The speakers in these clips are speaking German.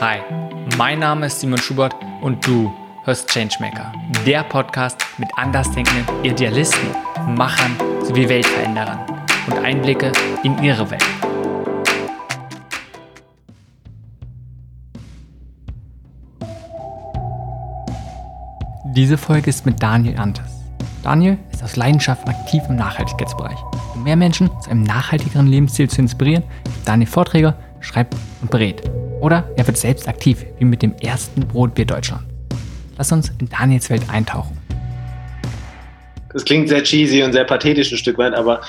Hi, mein Name ist Simon Schubert und du hörst Changemaker, der Podcast mit andersdenkenden Idealisten, Machern sowie Weltveränderern und Einblicke in ihre Welt. Diese Folge ist mit Daniel Antes. Daniel ist aus Leidenschaft aktiv im Nachhaltigkeitsbereich. Um mehr Menschen zu einem nachhaltigeren Lebensstil zu inspirieren, gibt Daniel Vorträge, schreibt und berät. Oder er wird selbst aktiv, wie mit dem ersten Brotbier Deutschland. Lass uns in Daniels Welt eintauchen. Das klingt sehr cheesy und sehr pathetisch ein Stück weit, aber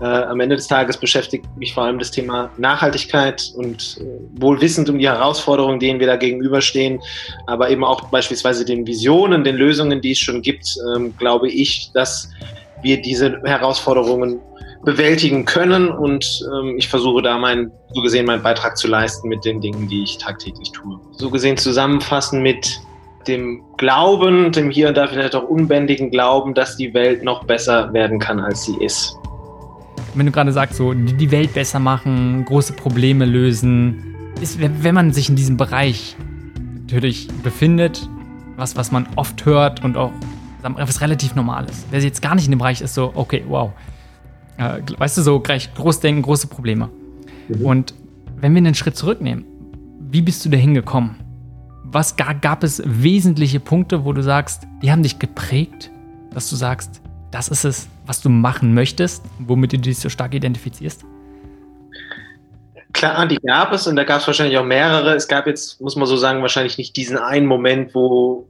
äh, am Ende des Tages beschäftigt mich vor allem das Thema Nachhaltigkeit und äh, wohl wissend um die Herausforderungen, denen wir da gegenüberstehen, aber eben auch beispielsweise den Visionen, den Lösungen, die es schon gibt, ähm, glaube ich, dass wir diese Herausforderungen bewältigen können und ähm, ich versuche da mein, so gesehen meinen Beitrag zu leisten mit den Dingen, die ich tagtäglich tue. So gesehen zusammenfassen mit dem Glauben, dem hier und da vielleicht auch unbändigen Glauben, dass die Welt noch besser werden kann, als sie ist. Wenn du gerade sagst, so die Welt besser machen, große Probleme lösen, ist, wenn man sich in diesem Bereich natürlich befindet, was, was man oft hört und auch was relativ normal ist. Wer jetzt gar nicht in dem Bereich ist, so, okay, wow, äh, weißt du, so gleich groß denken, große Probleme. Mhm. Und wenn wir einen Schritt zurücknehmen, wie bist du da hingekommen? Was gab, gab es wesentliche Punkte, wo du sagst, die haben dich geprägt, dass du sagst, das ist es, was du machen möchtest, womit du dich so stark identifizierst? Klar, die gab es und da gab es wahrscheinlich auch mehrere. Es gab jetzt, muss man so sagen, wahrscheinlich nicht diesen einen Moment, wo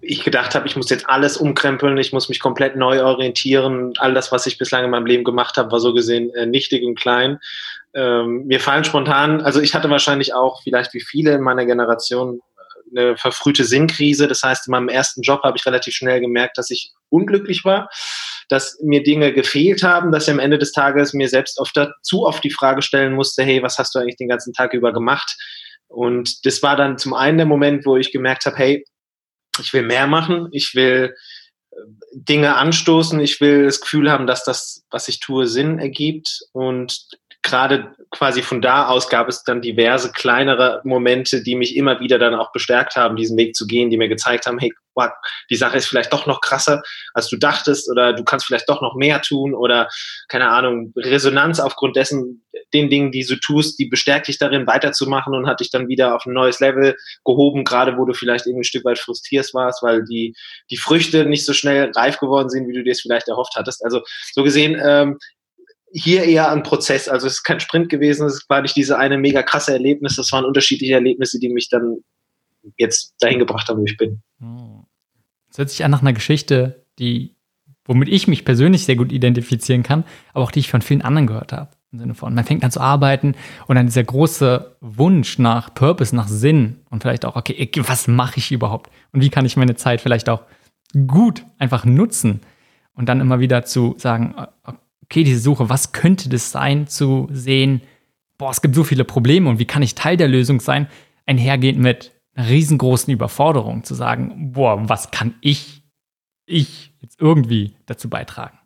ich gedacht habe, ich muss jetzt alles umkrempeln, ich muss mich komplett neu orientieren. All das, was ich bislang in meinem Leben gemacht habe, war so gesehen äh, nichtig und klein. Ähm, mir fallen spontan, also ich hatte wahrscheinlich auch, vielleicht wie viele in meiner Generation, äh, eine verfrühte Sinnkrise. Das heißt, in meinem ersten Job habe ich relativ schnell gemerkt, dass ich unglücklich war, dass mir Dinge gefehlt haben, dass ich am Ende des Tages mir selbst oft zu oft die Frage stellen musste, hey, was hast du eigentlich den ganzen Tag über gemacht? Und das war dann zum einen der Moment, wo ich gemerkt habe, hey, ich will mehr machen, ich will äh, Dinge anstoßen, ich will das Gefühl haben, dass das, was ich tue, Sinn ergibt. Und gerade quasi von da aus gab es dann diverse kleinere Momente, die mich immer wieder dann auch bestärkt haben, diesen Weg zu gehen, die mir gezeigt haben, hey, wow, die Sache ist vielleicht doch noch krasser, als du dachtest, oder du kannst vielleicht doch noch mehr tun, oder keine Ahnung, Resonanz aufgrund dessen, den Dingen, die du tust, die bestärkt dich darin, weiterzumachen und hat dich dann wieder auf ein neues Level gehoben, gerade wo du vielleicht irgendwie ein Stück weit frustriert warst, weil die, die Früchte nicht so schnell reif geworden sind, wie du dir es vielleicht erhofft hattest. Also so gesehen, ähm, hier eher ein Prozess. Also es ist kein Sprint gewesen, es war nicht diese eine mega krasse Erlebnis, das waren unterschiedliche Erlebnisse, die mich dann jetzt dahin gebracht haben, wo ich bin. Es hört sich an nach einer Geschichte, die, womit ich mich persönlich sehr gut identifizieren kann, aber auch die ich von vielen anderen gehört habe. Im Sinne von, man fängt an zu arbeiten und dann dieser große Wunsch nach Purpose, nach Sinn und vielleicht auch, okay, was mache ich überhaupt? Und wie kann ich meine Zeit vielleicht auch gut einfach nutzen? Und dann immer wieder zu sagen, okay, diese Suche, was könnte das sein, zu sehen, boah, es gibt so viele Probleme und wie kann ich Teil der Lösung sein, einhergehend mit einer riesengroßen Überforderung, zu sagen, boah, was kann ich, ich jetzt irgendwie dazu beitragen?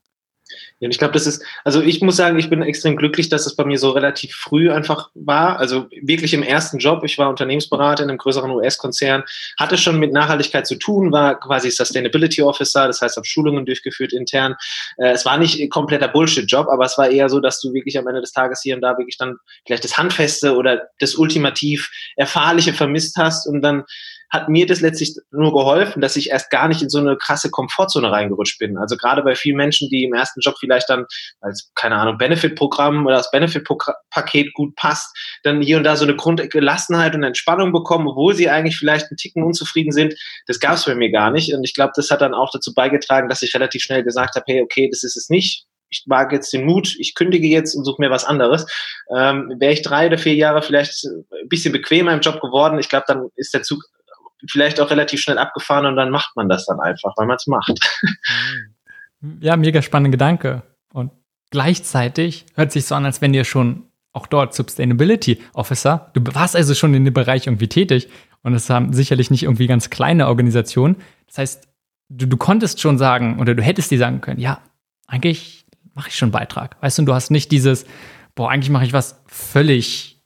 Und ich glaube, das ist, also ich muss sagen, ich bin extrem glücklich, dass es bei mir so relativ früh einfach war. Also wirklich im ersten Job. Ich war Unternehmensberater in einem größeren US-Konzern, hatte schon mit Nachhaltigkeit zu tun, war quasi Sustainability Officer, das heißt, habe Schulungen durchgeführt intern. Äh, es war nicht kompletter Bullshit-Job, aber es war eher so, dass du wirklich am Ende des Tages hier und da wirklich dann vielleicht das Handfeste oder das ultimativ Erfahrliche vermisst hast und dann hat mir das letztlich nur geholfen, dass ich erst gar nicht in so eine krasse Komfortzone reingerutscht bin. Also gerade bei vielen Menschen, die im ersten Job vielleicht dann als, keine Ahnung, Benefit-Programm oder das Benefit-Paket gut passt, dann hier und da so eine Grundgelassenheit und Entspannung bekommen, obwohl sie eigentlich vielleicht einen Ticken unzufrieden sind. Das gab es bei mir gar nicht. Und ich glaube, das hat dann auch dazu beigetragen, dass ich relativ schnell gesagt habe, hey, okay, das ist es nicht ich wage jetzt den Mut, ich kündige jetzt und suche mir was anderes. Ähm, Wäre ich drei oder vier Jahre vielleicht ein bisschen bequemer im Job geworden, ich glaube, dann ist der Zug vielleicht auch relativ schnell abgefahren und dann macht man das dann einfach, weil man es macht. Ja, mega spannender Gedanke. Und gleichzeitig hört sich so an, als wenn ihr schon auch dort Sustainability Officer, du warst also schon in dem Bereich irgendwie tätig und es haben sicherlich nicht irgendwie ganz kleine Organisationen. Das heißt, du, du konntest schon sagen oder du hättest dir sagen können, ja, eigentlich mache ich schon einen Beitrag. Weißt du, du hast nicht dieses, boah, eigentlich mache ich was völlig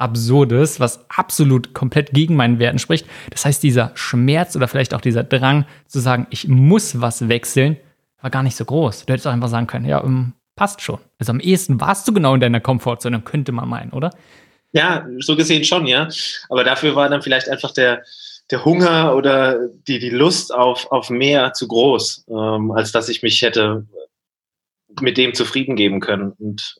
Absurdes, was absolut komplett gegen meinen Werten spricht. Das heißt, dieser Schmerz oder vielleicht auch dieser Drang zu sagen, ich muss was wechseln, war gar nicht so groß. Du hättest auch einfach sagen können, ja, um, passt schon. Also am ehesten warst du genau in deiner Komfortzone, könnte man meinen, oder? Ja, so gesehen schon, ja. Aber dafür war dann vielleicht einfach der, der Hunger oder die, die Lust auf, auf mehr zu groß, ähm, als dass ich mich hätte mit dem zufrieden geben können. Und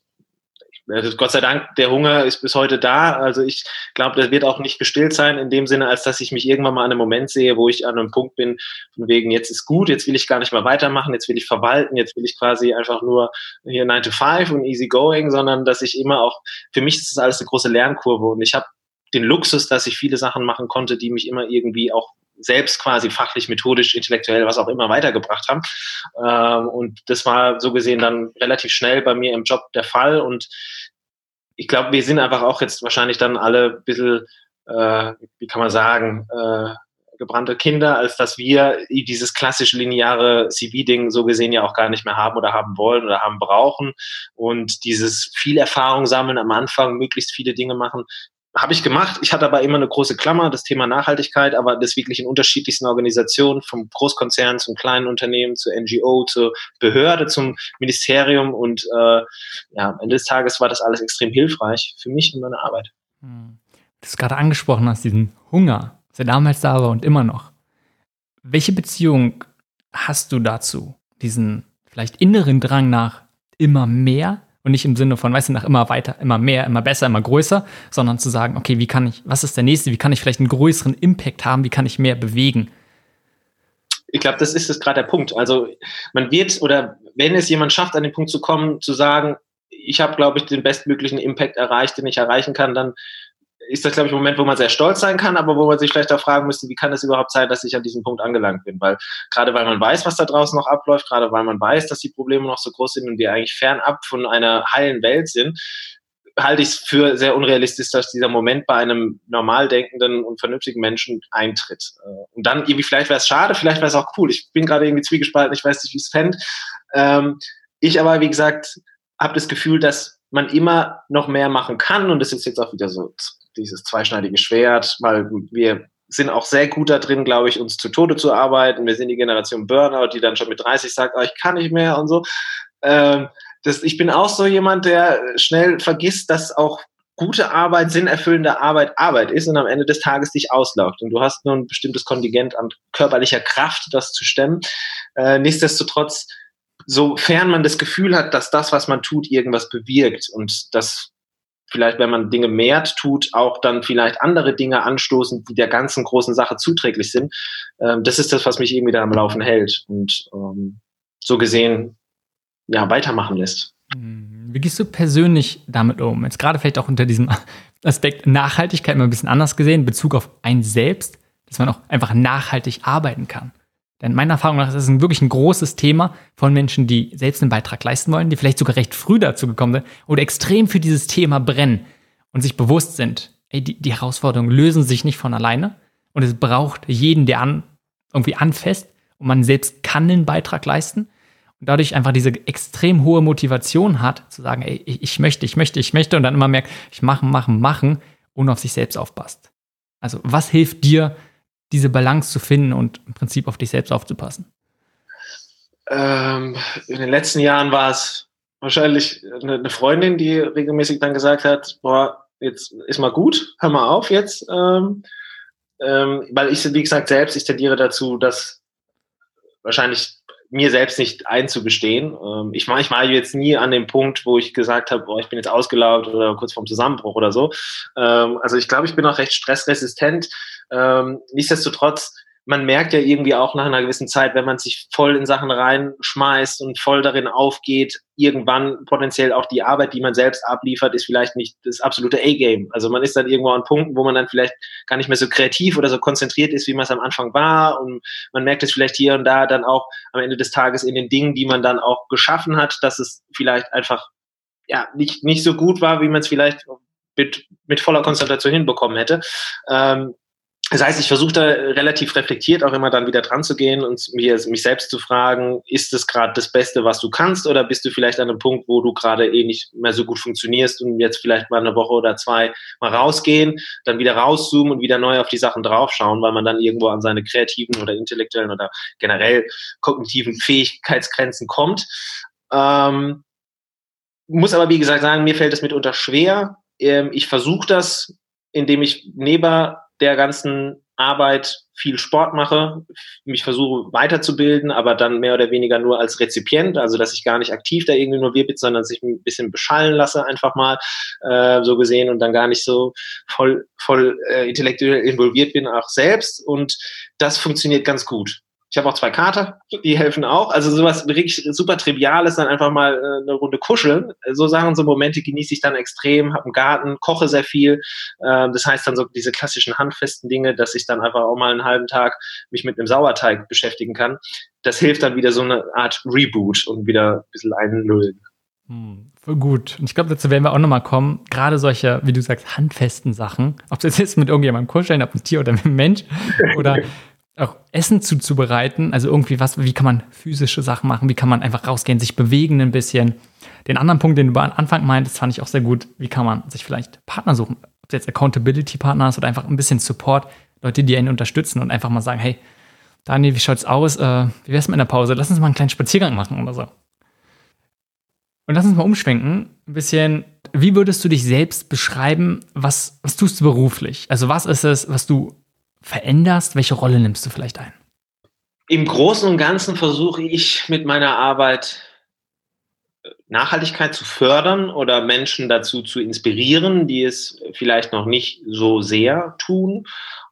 also Gott sei Dank, der Hunger ist bis heute da. Also ich glaube, das wird auch nicht gestillt sein in dem Sinne, als dass ich mich irgendwann mal an einem Moment sehe, wo ich an einem Punkt bin, von wegen, jetzt ist gut, jetzt will ich gar nicht mehr weitermachen, jetzt will ich verwalten, jetzt will ich quasi einfach nur hier 9 to 5 und easy going, sondern dass ich immer auch, für mich ist das alles eine große Lernkurve und ich habe den Luxus, dass ich viele Sachen machen konnte, die mich immer irgendwie auch selbst quasi fachlich, methodisch, intellektuell, was auch immer weitergebracht haben. Ähm, und das war so gesehen dann relativ schnell bei mir im Job der Fall. Und ich glaube, wir sind einfach auch jetzt wahrscheinlich dann alle ein bisschen, äh, wie kann man sagen, äh, gebrannte Kinder, als dass wir dieses klassische lineare CV-Ding so gesehen ja auch gar nicht mehr haben oder haben wollen oder haben brauchen. Und dieses viel Erfahrung sammeln am Anfang, möglichst viele Dinge machen, habe ich gemacht. Ich hatte aber immer eine große Klammer, das Thema Nachhaltigkeit, aber das wirklich in unterschiedlichsten Organisationen, vom Großkonzern zum kleinen Unternehmen, zur NGO, zur Behörde, zum Ministerium. Und äh, ja, am Ende des Tages war das alles extrem hilfreich für mich und meine Arbeit. Hm. Du hast gerade angesprochen hast, diesen Hunger, der damals da war und immer noch. Welche Beziehung hast du dazu? Diesen vielleicht inneren Drang nach immer mehr und nicht im Sinne von, weißt du, nach immer weiter, immer mehr, immer besser, immer größer, sondern zu sagen, okay, wie kann ich, was ist der nächste, wie kann ich vielleicht einen größeren Impact haben, wie kann ich mehr bewegen? Ich glaube, das ist es gerade der Punkt. Also man wird oder wenn es jemand schafft, an den Punkt zu kommen, zu sagen, ich habe, glaube ich, den bestmöglichen Impact erreicht, den ich erreichen kann, dann ist das, glaube ich, ein Moment, wo man sehr stolz sein kann, aber wo man sich vielleicht auch fragen müsste, wie kann es überhaupt sein, dass ich an diesem Punkt angelangt bin? Weil gerade weil man weiß, was da draußen noch abläuft, gerade weil man weiß, dass die Probleme noch so groß sind und wir eigentlich fernab von einer heilen Welt sind, halte ich es für sehr unrealistisch, dass dieser Moment bei einem normal denkenden und vernünftigen Menschen eintritt. Äh, und dann irgendwie, vielleicht wäre es schade, vielleicht wäre es auch cool. Ich bin gerade irgendwie zwiegespalten, ich weiß nicht, wie es fände. Ähm, ich aber, wie gesagt, habe das Gefühl, dass man immer noch mehr machen kann und das ist jetzt auch wieder so dieses zweischneidige Schwert, weil wir sind auch sehr gut da drin, glaube ich, uns zu Tode zu arbeiten. Wir sind die Generation Burnout, die dann schon mit 30 sagt, oh, ich kann nicht mehr und so. Ähm, das, ich bin auch so jemand, der schnell vergisst, dass auch gute Arbeit, sinnerfüllende Arbeit Arbeit ist und am Ende des Tages dich auslaugt. Und du hast nur ein bestimmtes Kontingent an körperlicher Kraft, das zu stemmen. Äh, nichtsdestotrotz, sofern man das Gefühl hat, dass das, was man tut, irgendwas bewirkt und das vielleicht, wenn man Dinge mehrt tut, auch dann vielleicht andere Dinge anstoßen, die der ganzen großen Sache zuträglich sind. Ähm, das ist das, was mich irgendwie da am Laufen hält und ähm, so gesehen ja weitermachen lässt. Wie gehst du persönlich damit um? Jetzt gerade vielleicht auch unter diesem Aspekt Nachhaltigkeit mal ein bisschen anders gesehen, Bezug auf ein Selbst, dass man auch einfach nachhaltig arbeiten kann. Denn meiner Erfahrung nach ist es ein wirklich ein großes Thema von Menschen, die selbst einen Beitrag leisten wollen, die vielleicht sogar recht früh dazu gekommen sind oder extrem für dieses Thema brennen und sich bewusst sind, ey, die, die Herausforderungen lösen sich nicht von alleine und es braucht jeden, der an, irgendwie anfasst und man selbst kann einen Beitrag leisten und dadurch einfach diese extrem hohe Motivation hat, zu sagen, ey, ich möchte, ich möchte, ich möchte und dann immer merkt, ich machen, machen, machen und auf sich selbst aufpasst. Also was hilft dir, diese Balance zu finden und im Prinzip auf dich selbst aufzupassen? Ähm, in den letzten Jahren war es wahrscheinlich eine, Freundin, die regelmäßig dann gesagt hat, boah, jetzt ist mal gut, hör mal auf jetzt. Ähm, ähm, weil ich, wie gesagt, selbst, ich tendiere dazu, dass wahrscheinlich mir selbst nicht einzugestehen. Ähm, ich war, ich war jetzt nie an dem Punkt, wo ich gesagt habe, boah, ich bin jetzt ausgelaugt oder kurz vorm Zusammenbruch oder so. Ähm, also ich glaube, ich bin auch recht stressresistent. Ähm, nichtsdestotrotz, man merkt ja irgendwie auch nach einer gewissen Zeit, wenn man sich voll in Sachen reinschmeißt und voll darin aufgeht, irgendwann potenziell auch die Arbeit, die man selbst abliefert, ist vielleicht nicht das absolute A-Game. Also man ist dann irgendwo an Punkten, wo man dann vielleicht gar nicht mehr so kreativ oder so konzentriert ist, wie man es am Anfang war. Und man merkt es vielleicht hier und da dann auch am Ende des Tages in den Dingen, die man dann auch geschaffen hat, dass es vielleicht einfach ja nicht, nicht so gut war, wie man es vielleicht mit, mit voller Konzentration hinbekommen hätte. Ähm, das heißt, ich versuche da relativ reflektiert auch immer dann wieder dran zu gehen und mir, mich selbst zu fragen, ist es gerade das Beste, was du kannst, oder bist du vielleicht an einem Punkt, wo du gerade eh nicht mehr so gut funktionierst und jetzt vielleicht mal eine Woche oder zwei mal rausgehen, dann wieder rauszoomen und wieder neu auf die Sachen draufschauen, weil man dann irgendwo an seine kreativen oder intellektuellen oder generell kognitiven Fähigkeitsgrenzen kommt. Ähm, muss aber, wie gesagt, sagen, mir fällt es mitunter schwer. Ähm, ich versuche das, indem ich neben der ganzen Arbeit viel Sport mache, mich versuche weiterzubilden, aber dann mehr oder weniger nur als Rezipient, also dass ich gar nicht aktiv da irgendwie nur wirbit, sondern sich ein bisschen beschallen lasse einfach mal äh, so gesehen und dann gar nicht so voll voll äh, intellektuell involviert bin auch selbst und das funktioniert ganz gut. Ich habe auch zwei Kater, die helfen auch. Also sowas wirklich super Triviales, dann einfach mal äh, eine Runde kuscheln. So Sachen, so Momente genieße ich dann extrem, habe einen Garten, koche sehr viel. Ähm, das heißt dann so diese klassischen handfesten Dinge, dass ich dann einfach auch mal einen halben Tag mich mit einem Sauerteig beschäftigen kann. Das hilft dann wieder so eine Art Reboot und wieder ein bisschen einlullen. Hm, voll gut. Und ich glaube, dazu werden wir auch nochmal kommen. Gerade solche, wie du sagst, handfesten Sachen. Ob das jetzt mit irgendjemandem kuscheln, ob ein Tier oder mit einem Mensch oder auch Essen zuzubereiten. Also irgendwie was, wie kann man physische Sachen machen? Wie kann man einfach rausgehen, sich bewegen ein bisschen? Den anderen Punkt, den du am Anfang meintest, fand ich auch sehr gut. Wie kann man sich vielleicht Partner suchen? Ob es jetzt Accountability-Partner ist oder einfach ein bisschen Support, Leute, die einen unterstützen und einfach mal sagen, hey, Daniel, wie schaut's aus? Äh, wie wär's mit einer Pause? Lass uns mal einen kleinen Spaziergang machen oder so. Und lass uns mal umschwenken, ein bisschen, wie würdest du dich selbst beschreiben? Was, was tust du beruflich? Also was ist es, was du veränderst? Welche Rolle nimmst du vielleicht ein? Im Großen und Ganzen versuche ich mit meiner Arbeit äh, Nachhaltigkeit zu fördern oder Menschen dazu zu inspirieren, die es vielleicht noch nicht so sehr tun.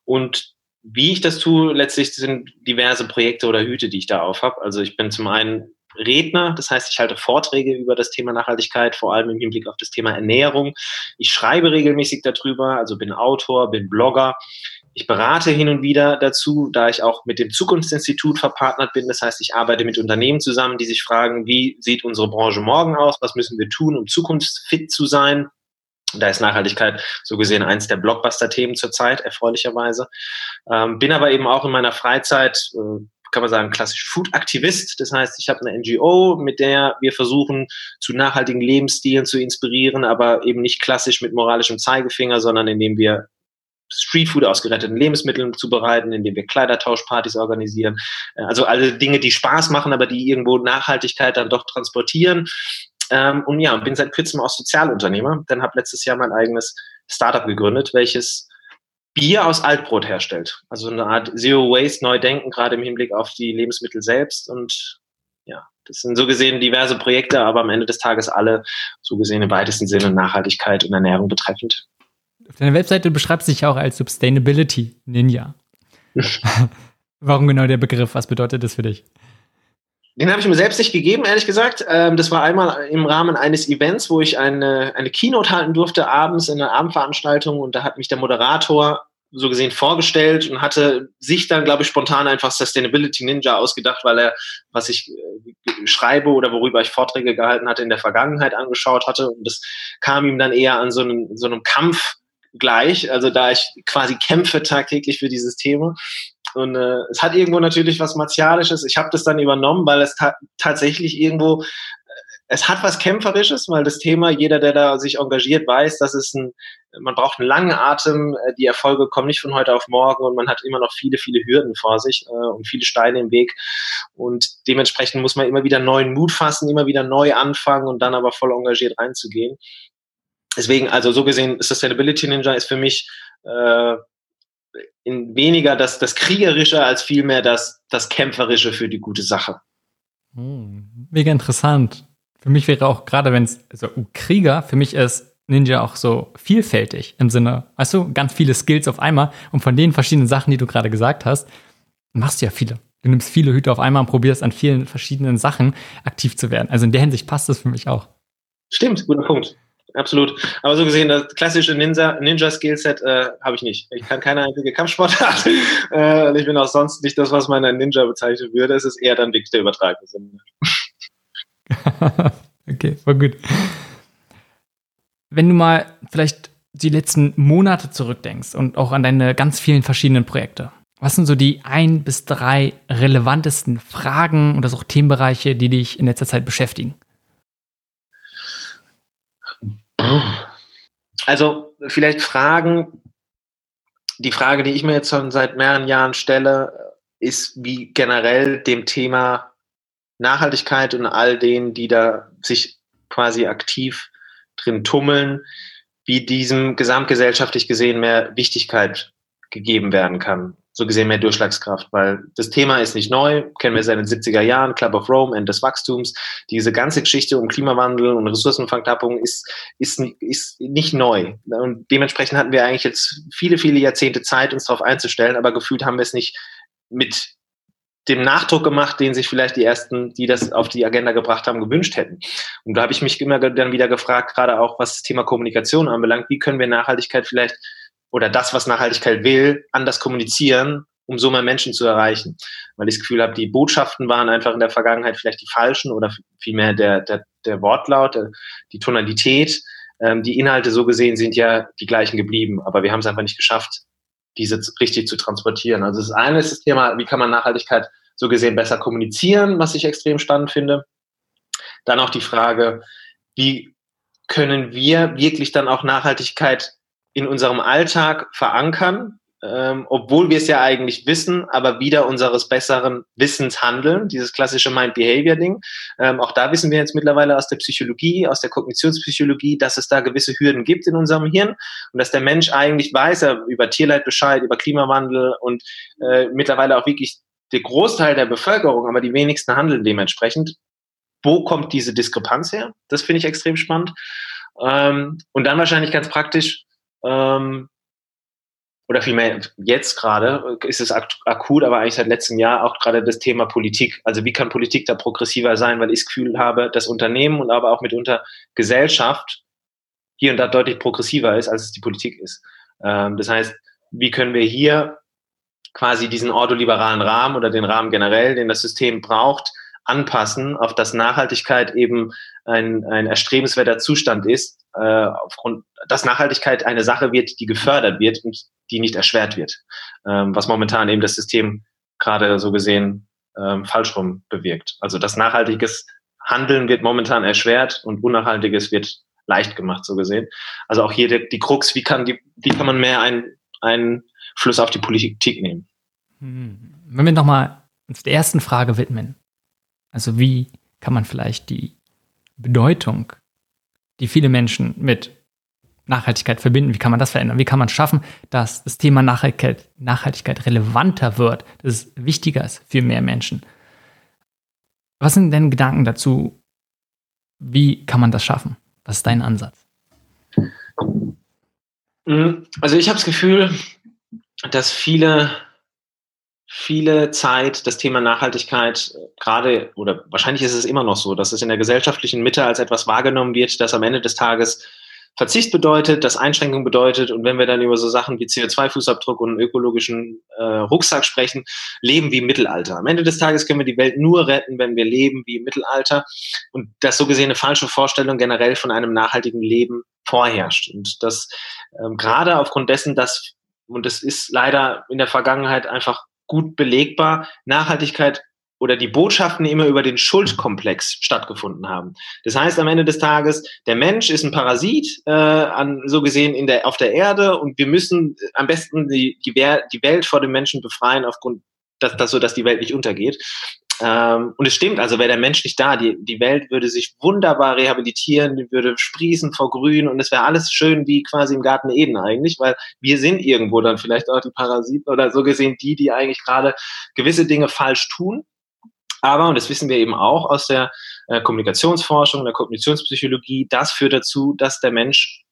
Und wie ich das tue, letztlich sind diverse Projekte oder Hüte, die ich da auf habe. Also ich bin zum einen Redner, das heißt, ich halte Vorträge über das Thema Nachhaltigkeit, vor allem im Hinblick auf das Thema Ernährung. Ich schreibe regelmäßig darüber, also bin Autor, bin Blogger. Ich berate hin und wieder dazu, da ich auch mit dem Zukunftsinstitut verpartnert bin. Das heißt, ich arbeite mit Unternehmen zusammen, die sich fragen, wie sieht unsere Branche morgen aus? Was müssen wir tun, um zukunftsfit zu sein? Da ist Nachhaltigkeit so gesehen eins der Blockbuster-Themen zurzeit, erfreulicherweise. Ähm, bin aber eben auch in meiner Freizeit, äh, kann man sagen, klassisch Food-Aktivist. Das heißt, ich habe eine NGO, mit der wir versuchen, zu nachhaltigen Lebensstilen zu inspirieren, aber eben nicht klassisch mit moralischem Zeigefinger, sondern indem wir Streetfood aus geretteten Lebensmitteln zubereiten, indem wir Kleidertauschpartys organisieren. Äh, also alle Dinge, die Spaß machen, aber die irgendwo Nachhaltigkeit dann doch transportieren. Ähm, und ja, bin seit kurzem auch Sozialunternehmer, dann habe letztes Jahr mein eigenes Startup gegründet, welches Bier aus Altbrot herstellt. Also eine Art Zero Waste Neudenken, gerade im Hinblick auf die Lebensmittel selbst. Und ja, das sind so gesehen diverse Projekte, aber am Ende des Tages alle so gesehen im weitesten Sinne Nachhaltigkeit und Ernährung betreffend. Auf deiner Webseite beschreibst du dich auch als Sustainability Ninja. Warum genau der Begriff? Was bedeutet das für dich? Den habe ich mir selbst nicht gegeben, ehrlich gesagt. Ähm, das war einmal im Rahmen eines Events, wo ich eine, eine Keynote halten durfte, abends in einer Abendveranstaltung. Und da hat mich der Moderator so gesehen vorgestellt und hatte sich dann, glaube ich, spontan einfach Sustainability Ninja ausgedacht, weil er, was ich äh, schreibe oder worüber ich Vorträge gehalten hatte, in der Vergangenheit angeschaut hatte. Und das kam ihm dann eher an so einem, so einem Kampf gleich, also da ich quasi kämpfe tagtäglich für dieses Thema. Und äh, es hat irgendwo natürlich was Martialisches. Ich habe das dann übernommen, weil es ta tatsächlich irgendwo, äh, es hat was Kämpferisches, weil das Thema, jeder, der da sich engagiert, weiß, dass es ein, man braucht einen langen Atem, äh, die Erfolge kommen nicht von heute auf morgen und man hat immer noch viele, viele Hürden vor sich äh, und viele Steine im Weg. Und dementsprechend muss man immer wieder neuen Mut fassen, immer wieder neu anfangen und dann aber voll engagiert reinzugehen. Deswegen, also so gesehen, Sustainability Ninja ist für mich äh, in weniger das, das Kriegerische als vielmehr das, das Kämpferische für die gute Sache. Hm, mega interessant. Für mich wäre auch gerade, wenn es, also Krieger, für mich ist Ninja auch so vielfältig im Sinne, weißt du, ganz viele Skills auf einmal und von den verschiedenen Sachen, die du gerade gesagt hast, machst du ja viele. Du nimmst viele Hüte auf einmal und probierst an vielen verschiedenen Sachen aktiv zu werden. Also in der Hinsicht passt das für mich auch. Stimmt, guter Punkt absolut. Aber so gesehen, das klassische Ninja, Ninja-Skillset äh, habe ich nicht. Ich kann keine einzige Kampfsportart. äh, ich bin auch sonst nicht das, was man ein Ninja bezeichnen würde. Es ist eher dann wirklich der übertragene Sinn. okay, war gut. Wenn du mal vielleicht die letzten Monate zurückdenkst und auch an deine ganz vielen verschiedenen Projekte, was sind so die ein bis drei relevantesten Fragen oder auch Themenbereiche, die dich in letzter Zeit beschäftigen? Also vielleicht Fragen, die Frage, die ich mir jetzt schon seit mehreren Jahren stelle, ist, wie generell dem Thema Nachhaltigkeit und all denen, die da sich quasi aktiv drin tummeln, wie diesem gesamtgesellschaftlich gesehen mehr Wichtigkeit gegeben werden kann. So gesehen mehr Durchschlagskraft, weil das Thema ist nicht neu, kennen wir seit den 70er Jahren, Club of Rome, End des Wachstums. Diese ganze Geschichte um Klimawandel und Ressourcenverknappung ist, ist, ist nicht neu. Und dementsprechend hatten wir eigentlich jetzt viele, viele Jahrzehnte Zeit, uns darauf einzustellen, aber gefühlt haben wir es nicht mit dem Nachdruck gemacht, den sich vielleicht die ersten, die das auf die Agenda gebracht haben, gewünscht hätten. Und da habe ich mich immer dann wieder gefragt, gerade auch was das Thema Kommunikation anbelangt, wie können wir Nachhaltigkeit vielleicht oder das, was Nachhaltigkeit will, anders kommunizieren, um so mehr Menschen zu erreichen. Weil ich das Gefühl habe, die Botschaften waren einfach in der Vergangenheit vielleicht die falschen oder vielmehr der, der, der Wortlaut, die Tonalität. Ähm, die Inhalte so gesehen sind ja die gleichen geblieben, aber wir haben es einfach nicht geschafft, diese richtig zu transportieren. Also das eine ist das Thema, wie kann man Nachhaltigkeit so gesehen besser kommunizieren, was ich extrem spannend finde. Dann auch die Frage, wie können wir wirklich dann auch Nachhaltigkeit in unserem Alltag verankern, ähm, obwohl wir es ja eigentlich wissen, aber wieder unseres besseren Wissens handeln, dieses klassische Mind-Behavior-Ding. Ähm, auch da wissen wir jetzt mittlerweile aus der Psychologie, aus der Kognitionspsychologie, dass es da gewisse Hürden gibt in unserem Hirn und dass der Mensch eigentlich weiß er über Tierleid Bescheid, über Klimawandel und äh, mittlerweile auch wirklich der Großteil der Bevölkerung, aber die wenigsten handeln dementsprechend. Wo kommt diese Diskrepanz her? Das finde ich extrem spannend. Ähm, und dann wahrscheinlich ganz praktisch, ähm, oder vielmehr jetzt gerade ist es akut, aber eigentlich seit letztem Jahr auch gerade das Thema Politik. Also wie kann Politik da progressiver sein, weil ich das Gefühl habe, dass Unternehmen und aber auch mitunter Gesellschaft hier und da deutlich progressiver ist, als es die Politik ist. Ähm, das heißt, wie können wir hier quasi diesen ordoliberalen Rahmen oder den Rahmen generell, den das System braucht, anpassen, auf das Nachhaltigkeit eben ein, ein erstrebenswerter Zustand ist, äh, aufgrund, dass Nachhaltigkeit eine Sache wird, die gefördert wird und die nicht erschwert wird, ähm, was momentan eben das System gerade so gesehen ähm, falsch rum bewirkt. Also das nachhaltiges Handeln wird momentan erschwert und unnachhaltiges wird leicht gemacht, so gesehen. Also auch hier die, die Krux, wie kann, die, wie kann man mehr einen, einen Fluss auf die Politik nehmen? Hm. Wenn wir nochmal uns der ersten Frage widmen, also wie kann man vielleicht die Bedeutung, die viele Menschen mit Nachhaltigkeit verbinden, wie kann man das verändern? Wie kann man schaffen, dass das Thema Nachhaltigkeit, Nachhaltigkeit relevanter wird, dass es wichtiger ist für mehr Menschen? Was sind denn Gedanken dazu? Wie kann man das schaffen? Was ist dein Ansatz? Mhm. Also ich habe das Gefühl, dass viele viele Zeit das Thema Nachhaltigkeit gerade oder wahrscheinlich ist es immer noch so, dass es in der gesellschaftlichen Mitte als etwas wahrgenommen wird, das am Ende des Tages Verzicht bedeutet, das Einschränkung bedeutet. Und wenn wir dann über so Sachen wie CO2-Fußabdruck und einen ökologischen äh, Rucksack sprechen, leben wie im Mittelalter. Am Ende des Tages können wir die Welt nur retten, wenn wir leben wie im Mittelalter. Und das so gesehen eine falsche Vorstellung generell von einem nachhaltigen Leben vorherrscht. Und das ähm, gerade aufgrund dessen, dass, und das ist leider in der Vergangenheit einfach gut belegbar, Nachhaltigkeit oder die Botschaften immer über den Schuldkomplex stattgefunden haben. Das heißt am Ende des Tages, der Mensch ist ein Parasit, äh, an, so gesehen in der, auf der Erde und wir müssen am besten die, die, die Welt vor dem Menschen befreien, aufgrund, dass, dass, so dass die Welt nicht untergeht. Ähm, und es stimmt, also wäre der Mensch nicht da, die, die Welt würde sich wunderbar rehabilitieren, die würde sprießen vor Grün und es wäre alles schön wie quasi im Garten Eden eigentlich, weil wir sind irgendwo dann vielleicht auch die Parasiten oder so gesehen die, die eigentlich gerade gewisse Dinge falsch tun. Aber, und das wissen wir eben auch aus der äh, Kommunikationsforschung, der Kognitionspsychologie, das führt dazu, dass der Mensch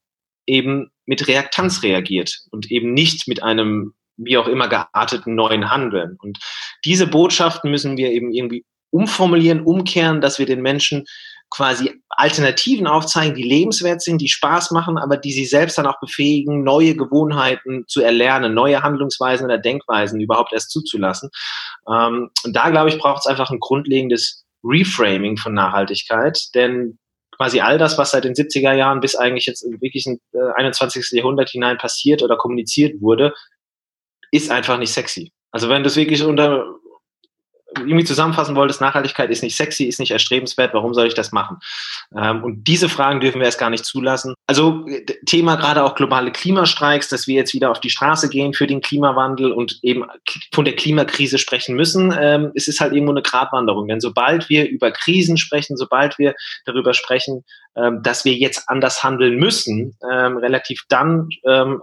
eben mit Reaktanz reagiert und eben nicht mit einem wie auch immer gearteten neuen Handeln. Und diese Botschaften müssen wir eben irgendwie umformulieren, umkehren, dass wir den Menschen quasi Alternativen aufzeigen, die lebenswert sind, die Spaß machen, aber die sie selbst dann auch befähigen, neue Gewohnheiten zu erlernen, neue Handlungsweisen oder Denkweisen überhaupt erst zuzulassen. Ähm, und da, glaube ich, braucht es einfach ein grundlegendes Reframing von Nachhaltigkeit, denn quasi all das, was seit den 70er Jahren bis eigentlich jetzt wirklich in äh, 21. Jahrhundert hinein passiert oder kommuniziert wurde, ist einfach nicht sexy. Also wenn du es wirklich unter irgendwie zusammenfassen wolltest, Nachhaltigkeit ist nicht sexy, ist nicht erstrebenswert, warum soll ich das machen? Ähm, und diese Fragen dürfen wir erst gar nicht zulassen. Also Thema gerade auch globale Klimastreiks, dass wir jetzt wieder auf die Straße gehen für den Klimawandel und eben von der Klimakrise sprechen müssen. Ähm, es ist halt irgendwo eine Gratwanderung, denn sobald wir über Krisen sprechen, sobald wir darüber sprechen, ähm, dass wir jetzt anders handeln müssen, relativ dann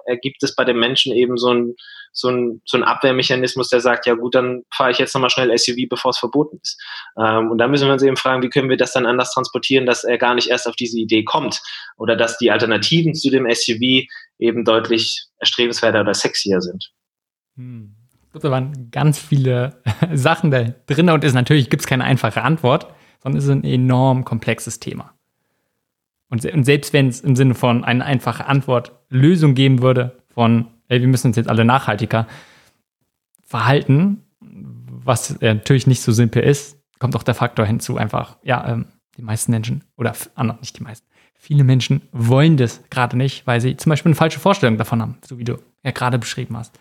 ergibt es bei den Menschen eben so ein so ein, so ein Abwehrmechanismus, der sagt, ja gut, dann fahre ich jetzt nochmal schnell SUV, bevor es verboten ist. Ähm, und da müssen wir uns eben fragen, wie können wir das dann anders transportieren, dass er gar nicht erst auf diese Idee kommt oder dass die Alternativen zu dem SUV eben deutlich erstrebenswerter oder sexier sind. Hm. Da waren ganz viele Sachen da drin und ist natürlich gibt es keine einfache Antwort, sondern es ist ein enorm komplexes Thema. Und, und selbst wenn es im Sinne von eine einfache Antwort Lösung geben würde, von ey, wir müssen uns jetzt alle nachhaltiger verhalten, was natürlich nicht so simpel ist, kommt auch der Faktor hinzu, einfach, ja, ähm, die meisten Menschen, oder andere, nicht die meisten, viele Menschen wollen das gerade nicht, weil sie zum Beispiel eine falsche Vorstellung davon haben, so wie du ja gerade beschrieben hast.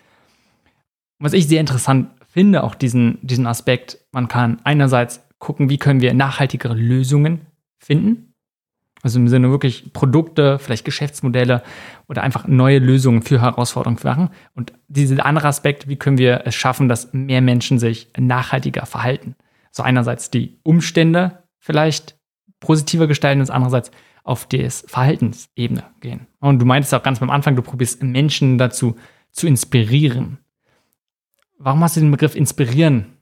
was ich sehr interessant finde, auch diesen, diesen Aspekt, man kann einerseits gucken, wie können wir nachhaltigere Lösungen finden, also im Sinne wirklich Produkte, vielleicht Geschäftsmodelle oder einfach neue Lösungen für Herausforderungen machen. Und dieser andere Aspekt, wie können wir es schaffen, dass mehr Menschen sich nachhaltiger verhalten? So einerseits die Umstände vielleicht positiver gestalten und andererseits auf die Verhaltensebene gehen. Und du meintest auch ganz am Anfang, du probierst Menschen dazu zu inspirieren. Warum hast du den Begriff inspirieren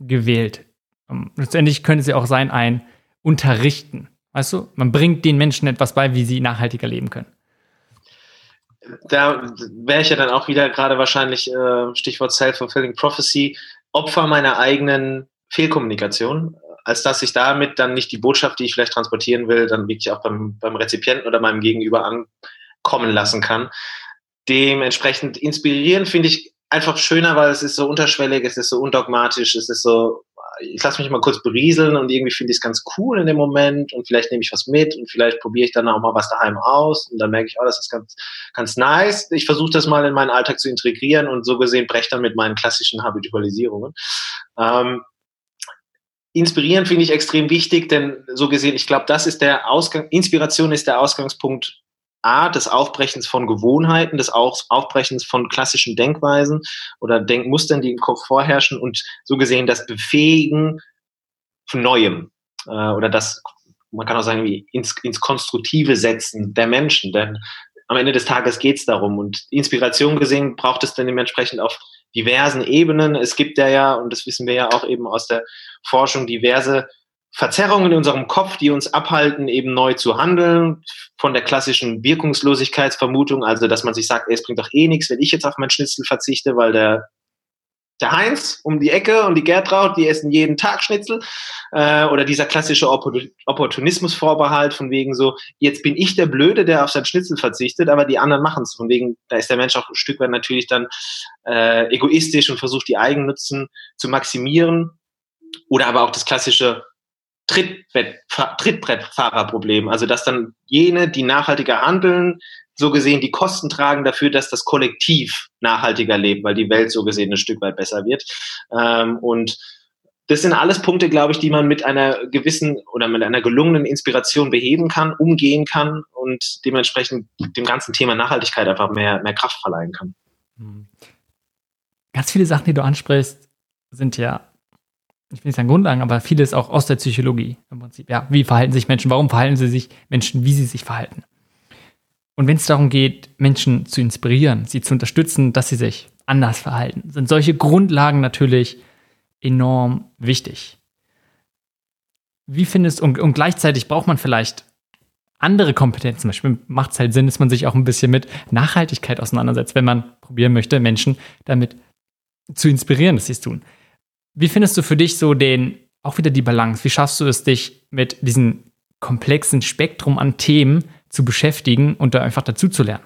gewählt? Ähm, letztendlich könnte es ja auch sein, ein Unterrichten. Weißt du, man bringt den Menschen etwas bei, wie sie nachhaltiger leben können. Da wäre ich ja dann auch wieder gerade wahrscheinlich, äh, Stichwort Self-Fulfilling Prophecy, Opfer meiner eigenen Fehlkommunikation, als dass ich damit dann nicht die Botschaft, die ich vielleicht transportieren will, dann wirklich auch beim, beim Rezipienten oder meinem Gegenüber ankommen lassen kann. Dementsprechend inspirieren finde ich einfach schöner, weil es ist so unterschwellig, es ist so undogmatisch, es ist so ich lasse mich mal kurz berieseln und irgendwie finde ich es ganz cool in dem Moment und vielleicht nehme ich was mit und vielleicht probiere ich dann auch mal was daheim aus und dann merke ich, oh, das ist ganz, ganz nice. Ich versuche das mal in meinen Alltag zu integrieren und so gesehen breche dann mit meinen klassischen Habitualisierungen. Ähm, inspirieren finde ich extrem wichtig, denn so gesehen, ich glaube, das ist der Ausgang, Inspiration ist der Ausgangspunkt A, des Aufbrechens von Gewohnheiten, des Aufbrechens von klassischen Denkweisen oder Denkmustern, die im Kopf vorherrschen und so gesehen das Befähigen von Neuem äh, oder das, man kann auch sagen, ins, ins Konstruktive setzen der Menschen, denn am Ende des Tages geht es darum und Inspiration gesehen braucht es dann dementsprechend auf diversen Ebenen. Es gibt ja ja, und das wissen wir ja auch eben aus der Forschung, diverse Verzerrungen in unserem Kopf, die uns abhalten, eben neu zu handeln, von der klassischen Wirkungslosigkeitsvermutung, also dass man sich sagt, ey, es bringt doch eh nichts, wenn ich jetzt auf mein Schnitzel verzichte, weil der, der Heinz um die Ecke und die Gertraud, die essen jeden Tag Schnitzel, äh, oder dieser klassische Opportunismusvorbehalt von wegen so, jetzt bin ich der Blöde, der auf sein Schnitzel verzichtet, aber die anderen machen es. Von wegen, da ist der Mensch auch ein Stück weit natürlich dann äh, egoistisch und versucht die Eigennutzen zu maximieren. Oder aber auch das klassische Trittbrettfahrerproblem. Also dass dann jene, die nachhaltiger handeln, so gesehen die Kosten tragen dafür, dass das Kollektiv nachhaltiger lebt, weil die Welt so gesehen ein Stück weit besser wird. Ähm, und das sind alles Punkte, glaube ich, die man mit einer gewissen oder mit einer gelungenen Inspiration beheben kann, umgehen kann und dementsprechend dem ganzen Thema Nachhaltigkeit einfach mehr, mehr Kraft verleihen kann. Hm. Ganz viele Sachen, die du ansprichst, sind ja ich will nicht sagen Grundlagen, aber vieles auch aus der Psychologie im Prinzip. Ja, wie verhalten sich Menschen? Warum verhalten sie sich Menschen, wie sie sich verhalten? Und wenn es darum geht, Menschen zu inspirieren, sie zu unterstützen, dass sie sich anders verhalten, sind solche Grundlagen natürlich enorm wichtig. Wie findest und, und gleichzeitig braucht man vielleicht andere Kompetenzen. Zum Beispiel macht es halt Sinn, dass man sich auch ein bisschen mit Nachhaltigkeit auseinandersetzt, wenn man probieren möchte, Menschen damit zu inspirieren, dass sie es tun. Wie findest du für dich so den, auch wieder die Balance? Wie schaffst du es, dich mit diesem komplexen Spektrum an Themen zu beschäftigen und da einfach dazu zu lernen?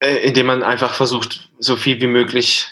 Äh, indem man einfach versucht, so viel wie möglich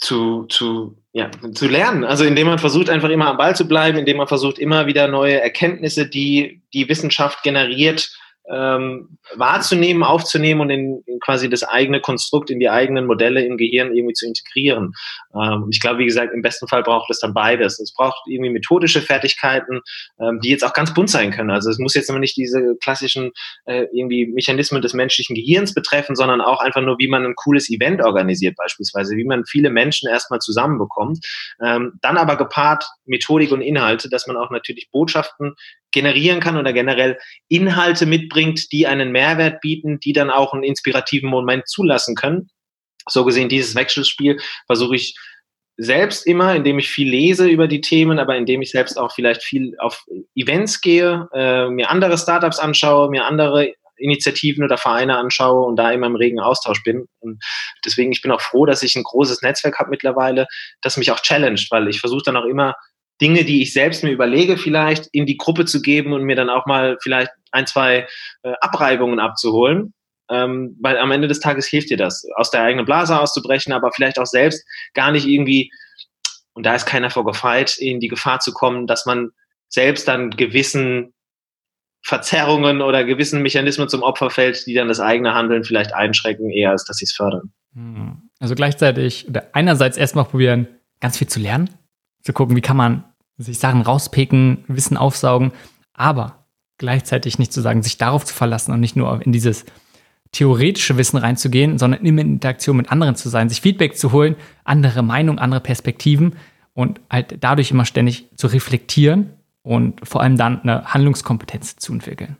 zu, zu ja, zu lernen. Also indem man versucht, einfach immer am Ball zu bleiben, indem man versucht, immer wieder neue Erkenntnisse, die die Wissenschaft generiert, ähm, wahrzunehmen, aufzunehmen und in, in, quasi das eigene Konstrukt, in die eigenen Modelle im Gehirn irgendwie zu integrieren. Ähm, ich glaube, wie gesagt, im besten Fall braucht es dann beides. Es braucht irgendwie methodische Fertigkeiten, ähm, die jetzt auch ganz bunt sein können. Also es muss jetzt immer nicht diese klassischen äh, irgendwie Mechanismen des menschlichen Gehirns betreffen, sondern auch einfach nur, wie man ein cooles Event organisiert beispielsweise, wie man viele Menschen erstmal zusammenbekommt. Ähm, dann aber gepaart Methodik und Inhalte, dass man auch natürlich Botschaften generieren kann oder generell Inhalte mitbringt, die einen Mehrwert bieten, die dann auch einen inspirativen Moment zulassen können. So gesehen, dieses Wechselspiel versuche ich selbst immer, indem ich viel lese über die Themen, aber indem ich selbst auch vielleicht viel auf Events gehe, äh, mir andere Startups anschaue, mir andere Initiativen oder Vereine anschaue und da immer im regen Austausch bin. Und deswegen, ich bin auch froh, dass ich ein großes Netzwerk habe mittlerweile, das mich auch challenged, weil ich versuche dann auch immer Dinge, die ich selbst mir überlege, vielleicht in die Gruppe zu geben und mir dann auch mal vielleicht ein, zwei äh, Abreibungen abzuholen. Ähm, weil am Ende des Tages hilft dir das, aus der eigenen Blase auszubrechen, aber vielleicht auch selbst gar nicht irgendwie, und da ist keiner vor gefeit, in die Gefahr zu kommen, dass man selbst dann gewissen Verzerrungen oder gewissen Mechanismen zum Opfer fällt, die dann das eigene Handeln vielleicht einschränken, eher als dass sie es fördern. Hm. Also gleichzeitig, oder einerseits erstmal probieren, ganz viel zu lernen, zu gucken, wie kann man sich Sachen rauspicken, Wissen aufsaugen, aber gleichzeitig nicht zu sagen, sich darauf zu verlassen und nicht nur in dieses theoretische Wissen reinzugehen, sondern immer in Interaktion mit anderen zu sein, sich Feedback zu holen, andere Meinungen, andere Perspektiven und halt dadurch immer ständig zu reflektieren und vor allem dann eine Handlungskompetenz zu entwickeln.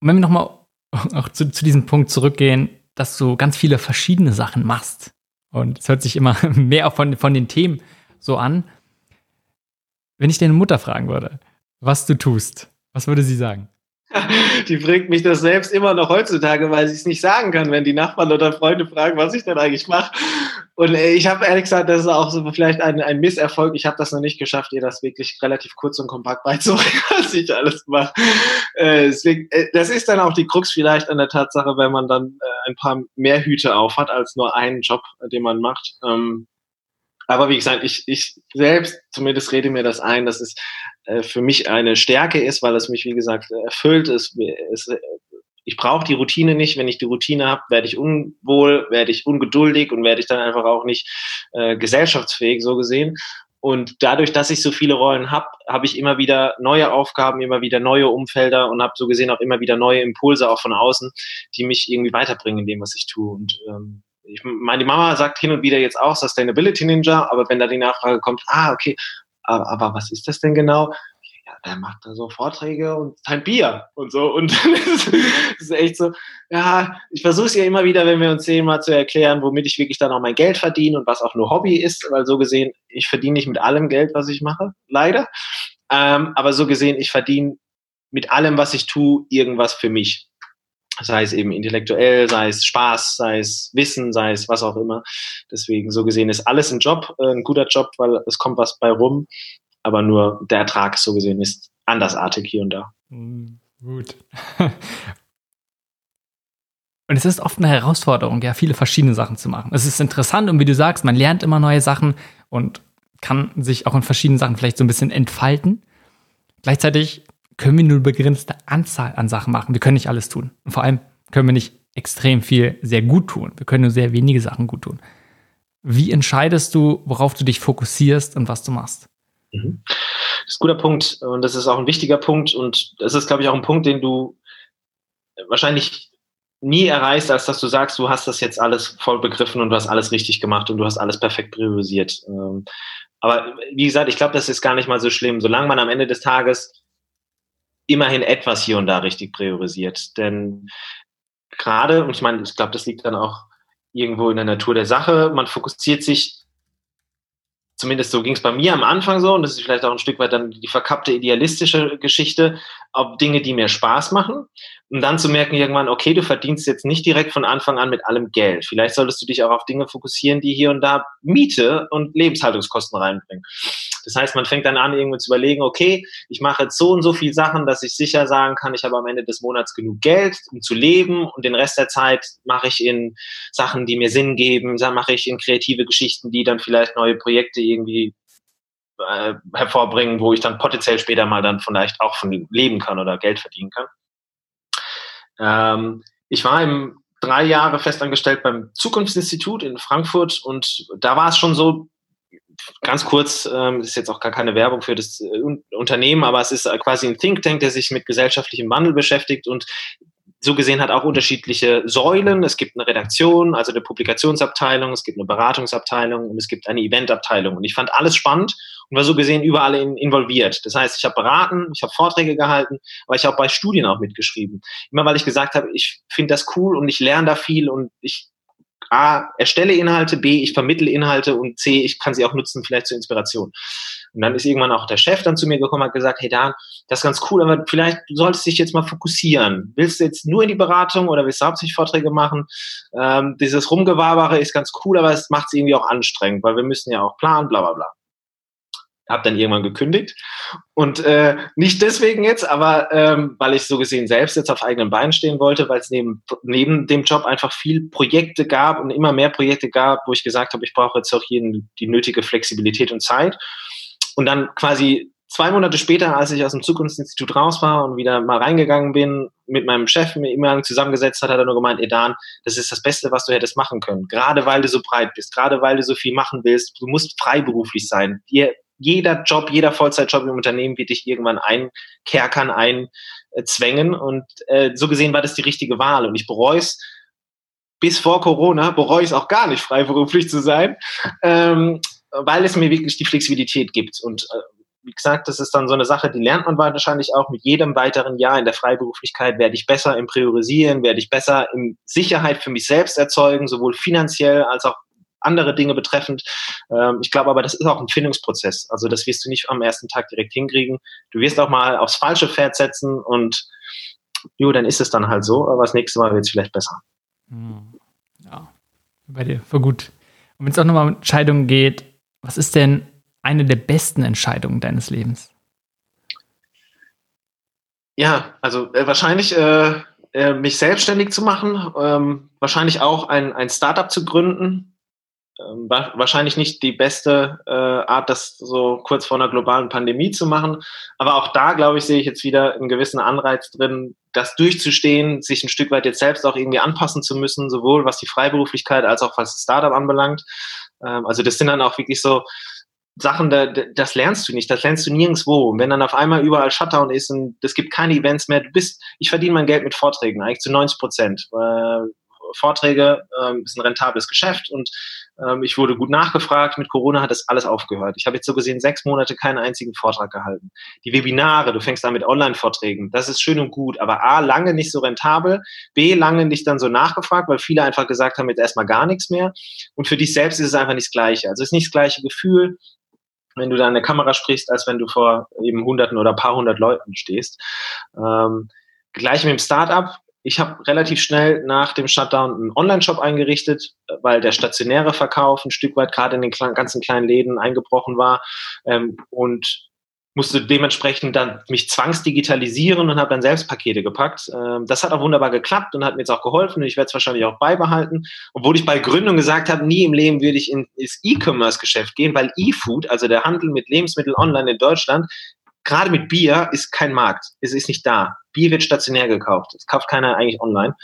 Und wenn wir nochmal auch zu, zu diesem Punkt zurückgehen, dass du ganz viele verschiedene Sachen machst und es hört sich immer mehr von, von den Themen so an. Wenn ich deine Mutter fragen würde, was du tust, was würde sie sagen? Die bringt mich das selbst immer noch heutzutage, weil sie es nicht sagen kann, wenn die Nachbarn oder Freunde fragen, was ich denn eigentlich mache. Und äh, ich habe ehrlich gesagt, das ist auch so vielleicht ein, ein Misserfolg. Ich habe das noch nicht geschafft, ihr das wirklich relativ kurz und kompakt beizubringen, was ich alles mache. Äh, deswegen, äh, das ist dann auch die Krux vielleicht an der Tatsache, wenn man dann äh, ein paar mehr Hüte auf hat als nur einen Job, den man macht. Ähm, aber wie gesagt, ich, ich selbst zumindest rede mir das ein, dass es äh, für mich eine Stärke ist, weil es mich, wie gesagt, erfüllt. Es, es, ich brauche die Routine nicht. Wenn ich die Routine habe, werde ich unwohl, werde ich ungeduldig und werde ich dann einfach auch nicht äh, gesellschaftsfähig, so gesehen. Und dadurch, dass ich so viele Rollen habe, habe ich immer wieder neue Aufgaben, immer wieder neue Umfelder und habe so gesehen auch immer wieder neue Impulse auch von außen, die mich irgendwie weiterbringen in dem, was ich tue. Und ähm, ich meine, die Mama sagt hin und wieder jetzt auch Sustainability Ninja, aber wenn da die Nachfrage kommt, ah, okay, aber, aber was ist das denn genau? Ja, der macht da so Vorträge und sein Bier und so. Und das ist echt so, ja, ich versuche es ja immer wieder, wenn wir uns sehen, mal zu erklären, womit ich wirklich dann auch mein Geld verdiene und was auch nur Hobby ist, weil so gesehen, ich verdiene nicht mit allem Geld, was ich mache, leider. Ähm, aber so gesehen, ich verdiene mit allem, was ich tue, irgendwas für mich sei es eben intellektuell, sei es Spaß, sei es Wissen, sei es was auch immer. Deswegen so gesehen ist alles ein Job, äh, ein guter Job, weil es kommt was bei rum, aber nur der Ertrag so gesehen ist andersartig hier und da. Mm, gut. Und es ist oft eine Herausforderung, ja, viele verschiedene Sachen zu machen. Es ist interessant und wie du sagst, man lernt immer neue Sachen und kann sich auch in verschiedenen Sachen vielleicht so ein bisschen entfalten. Gleichzeitig können wir nur eine begrenzte Anzahl an Sachen machen. Wir können nicht alles tun. Und vor allem können wir nicht extrem viel sehr gut tun. Wir können nur sehr wenige Sachen gut tun. Wie entscheidest du, worauf du dich fokussierst und was du machst? Mhm. Das ist ein guter Punkt und das ist auch ein wichtiger Punkt und das ist, glaube ich, auch ein Punkt, den du wahrscheinlich nie erreichst, als dass du sagst, du hast das jetzt alles voll begriffen und du hast alles richtig gemacht und du hast alles perfekt priorisiert. Ähm, aber wie gesagt, ich glaube, das ist gar nicht mal so schlimm. Solange man am Ende des Tages immerhin etwas hier und da richtig priorisiert. Denn gerade, und ich meine, ich glaube, das liegt dann auch irgendwo in der Natur der Sache, man fokussiert sich, zumindest so ging es bei mir am Anfang so, und das ist vielleicht auch ein Stück weit dann die verkappte idealistische Geschichte, auf Dinge, die mir Spaß machen. Und dann zu merken irgendwann, okay, du verdienst jetzt nicht direkt von Anfang an mit allem Geld. Vielleicht solltest du dich auch auf Dinge fokussieren, die hier und da Miete und Lebenshaltungskosten reinbringen. Das heißt, man fängt dann an, irgendwo zu überlegen, okay, ich mache jetzt so und so viel Sachen, dass ich sicher sagen kann, ich habe am Ende des Monats genug Geld, um zu leben und den Rest der Zeit mache ich in Sachen, die mir Sinn geben, dann mache ich in kreative Geschichten, die dann vielleicht neue Projekte irgendwie äh, hervorbringen, wo ich dann potenziell später mal dann vielleicht auch von leben kann oder Geld verdienen kann. Ähm, ich war im drei Jahre festangestellt beim Zukunftsinstitut in Frankfurt und da war es schon so, ganz kurz, ähm, ist jetzt auch gar keine Werbung für das äh, Unternehmen, aber es ist quasi ein Think Tank, der sich mit gesellschaftlichem Wandel beschäftigt und so gesehen hat auch unterschiedliche Säulen. Es gibt eine Redaktion, also eine Publikationsabteilung, es gibt eine Beratungsabteilung und es gibt eine Eventabteilung. Und ich fand alles spannend und war so gesehen überall in, involviert. Das heißt, ich habe beraten, ich habe Vorträge gehalten, aber ich habe bei Studien auch mitgeschrieben. Immer weil ich gesagt habe, ich finde das cool und ich lerne da viel und ich A, erstelle Inhalte, B, ich vermittle Inhalte und C, ich kann sie auch nutzen, vielleicht zur Inspiration. Und dann ist irgendwann auch der Chef dann zu mir gekommen und hat gesagt, hey Dan, das ist ganz cool, aber vielleicht solltest du dich jetzt mal fokussieren. Willst du jetzt nur in die Beratung oder willst du hauptsächlich Vorträge machen? Ähm, dieses Rumgewabere ist ganz cool, aber es macht es irgendwie auch anstrengend, weil wir müssen ja auch planen, bla bla bla habe dann irgendwann gekündigt. Und äh, nicht deswegen jetzt, aber ähm, weil ich so gesehen selbst jetzt auf eigenen Beinen stehen wollte, weil es neben, neben dem Job einfach viel Projekte gab und immer mehr Projekte gab, wo ich gesagt habe, ich brauche jetzt auch hier die nötige Flexibilität und Zeit. Und dann quasi zwei Monate später, als ich aus dem Zukunftsinstitut raus war und wieder mal reingegangen bin, mit meinem Chef mir immer zusammengesetzt hat, hat er nur gemeint, Edan, das ist das Beste, was du hättest machen können. Gerade weil du so breit bist, gerade weil du so viel machen willst, du musst freiberuflich sein. Dir jeder Job, jeder Vollzeitjob im Unternehmen wird dich irgendwann einkerkern, einzwängen. Und äh, so gesehen war das die richtige Wahl. Und ich bereue es bis vor Corona, bereue ich es auch gar nicht, freiberuflich zu sein, ähm, weil es mir wirklich die Flexibilität gibt. Und äh, wie gesagt, das ist dann so eine Sache, die lernt man wahrscheinlich auch mit jedem weiteren Jahr in der Freiberuflichkeit, werde ich besser im Priorisieren, werde ich besser in Sicherheit für mich selbst erzeugen, sowohl finanziell als auch andere Dinge betreffend. Ähm, ich glaube aber, das ist auch ein Findungsprozess. Also das wirst du nicht am ersten Tag direkt hinkriegen. Du wirst auch mal aufs falsche Pferd setzen und jo, dann ist es dann halt so, aber das nächste Mal wird es vielleicht besser. Hm. Ja, bei dir, voll gut. Und wenn es auch nochmal um Entscheidungen geht, was ist denn eine der besten Entscheidungen deines Lebens? Ja, also äh, wahrscheinlich äh, äh, mich selbstständig zu machen, ähm, wahrscheinlich auch ein, ein Startup zu gründen, ähm, wahrscheinlich nicht die beste äh, Art, das so kurz vor einer globalen Pandemie zu machen. Aber auch da, glaube ich, sehe ich jetzt wieder einen gewissen Anreiz drin, das durchzustehen, sich ein Stück weit jetzt selbst auch irgendwie anpassen zu müssen, sowohl was die Freiberuflichkeit als auch was das Startup anbelangt. Ähm, also das sind dann auch wirklich so Sachen, da, das lernst du nicht, das lernst du nirgendwo. Und wenn dann auf einmal überall Shutdown ist und es gibt keine Events mehr, du bist, ich verdiene mein Geld mit Vorträgen, eigentlich zu 90 Prozent. Äh, Vorträge ähm, ist ein rentables Geschäft und ähm, ich wurde gut nachgefragt. Mit Corona hat das alles aufgehört. Ich habe jetzt so gesehen sechs Monate keinen einzigen Vortrag gehalten. Die Webinare, du fängst da mit Online-Vorträgen, das ist schön und gut, aber A, lange nicht so rentabel, B, lange nicht dann so nachgefragt, weil viele einfach gesagt haben, jetzt erstmal gar nichts mehr. Und für dich selbst ist es einfach nicht das Gleiche. Also es ist nicht das gleiche Gefühl, wenn du da in der Kamera sprichst, als wenn du vor eben hunderten oder paar hundert Leuten stehst. Ähm, gleich mit dem Startup, ich habe relativ schnell nach dem Shutdown einen Online-Shop eingerichtet, weil der stationäre Verkauf ein Stück weit gerade in den ganzen kleinen Läden eingebrochen war ähm, und musste dementsprechend dann mich zwangsdigitalisieren und habe dann selbst Pakete gepackt. Ähm, das hat auch wunderbar geklappt und hat mir jetzt auch geholfen und ich werde es wahrscheinlich auch beibehalten. Obwohl ich bei Gründung gesagt habe, nie im Leben würde ich in das E-Commerce-Geschäft gehen, weil E-Food, also der Handel mit Lebensmitteln online in Deutschland, gerade mit Bier ist kein Markt. Es ist nicht da. Bier wird stationär gekauft. Es kauft keiner eigentlich online.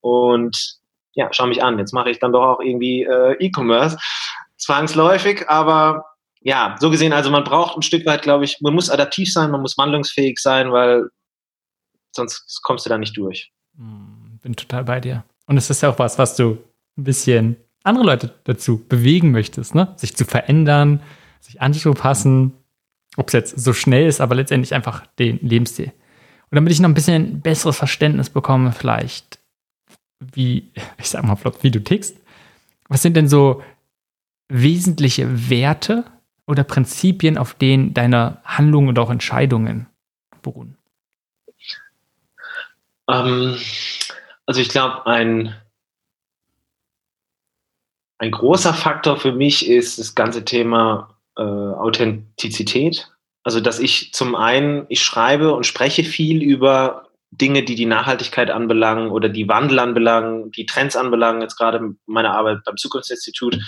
Und ja, schau mich an. Jetzt mache ich dann doch auch irgendwie äh, E-Commerce. Zwangsläufig, aber ja, so gesehen, also man braucht ein Stück weit, glaube ich, man muss adaptiv sein, man muss wandlungsfähig sein, weil sonst kommst du da nicht durch. Hm, bin total bei dir. Und es ist ja auch was, was du ein bisschen andere Leute dazu bewegen möchtest, ne? Sich zu verändern, sich anzupassen, ob es jetzt so schnell ist, aber letztendlich einfach den Lebensstil. Und damit ich noch ein bisschen besseres Verständnis bekomme, vielleicht, wie, ich sag mal wie du tickst, was sind denn so wesentliche Werte oder Prinzipien, auf denen deine Handlungen und auch Entscheidungen beruhen? Ähm, also ich glaube, ein, ein großer Faktor für mich ist das ganze Thema äh, Authentizität. Also, dass ich zum einen, ich schreibe und spreche viel über Dinge, die die Nachhaltigkeit anbelangen oder die Wandel anbelangen, die Trends anbelangen, jetzt gerade meine Arbeit beim Zukunftsinstitut.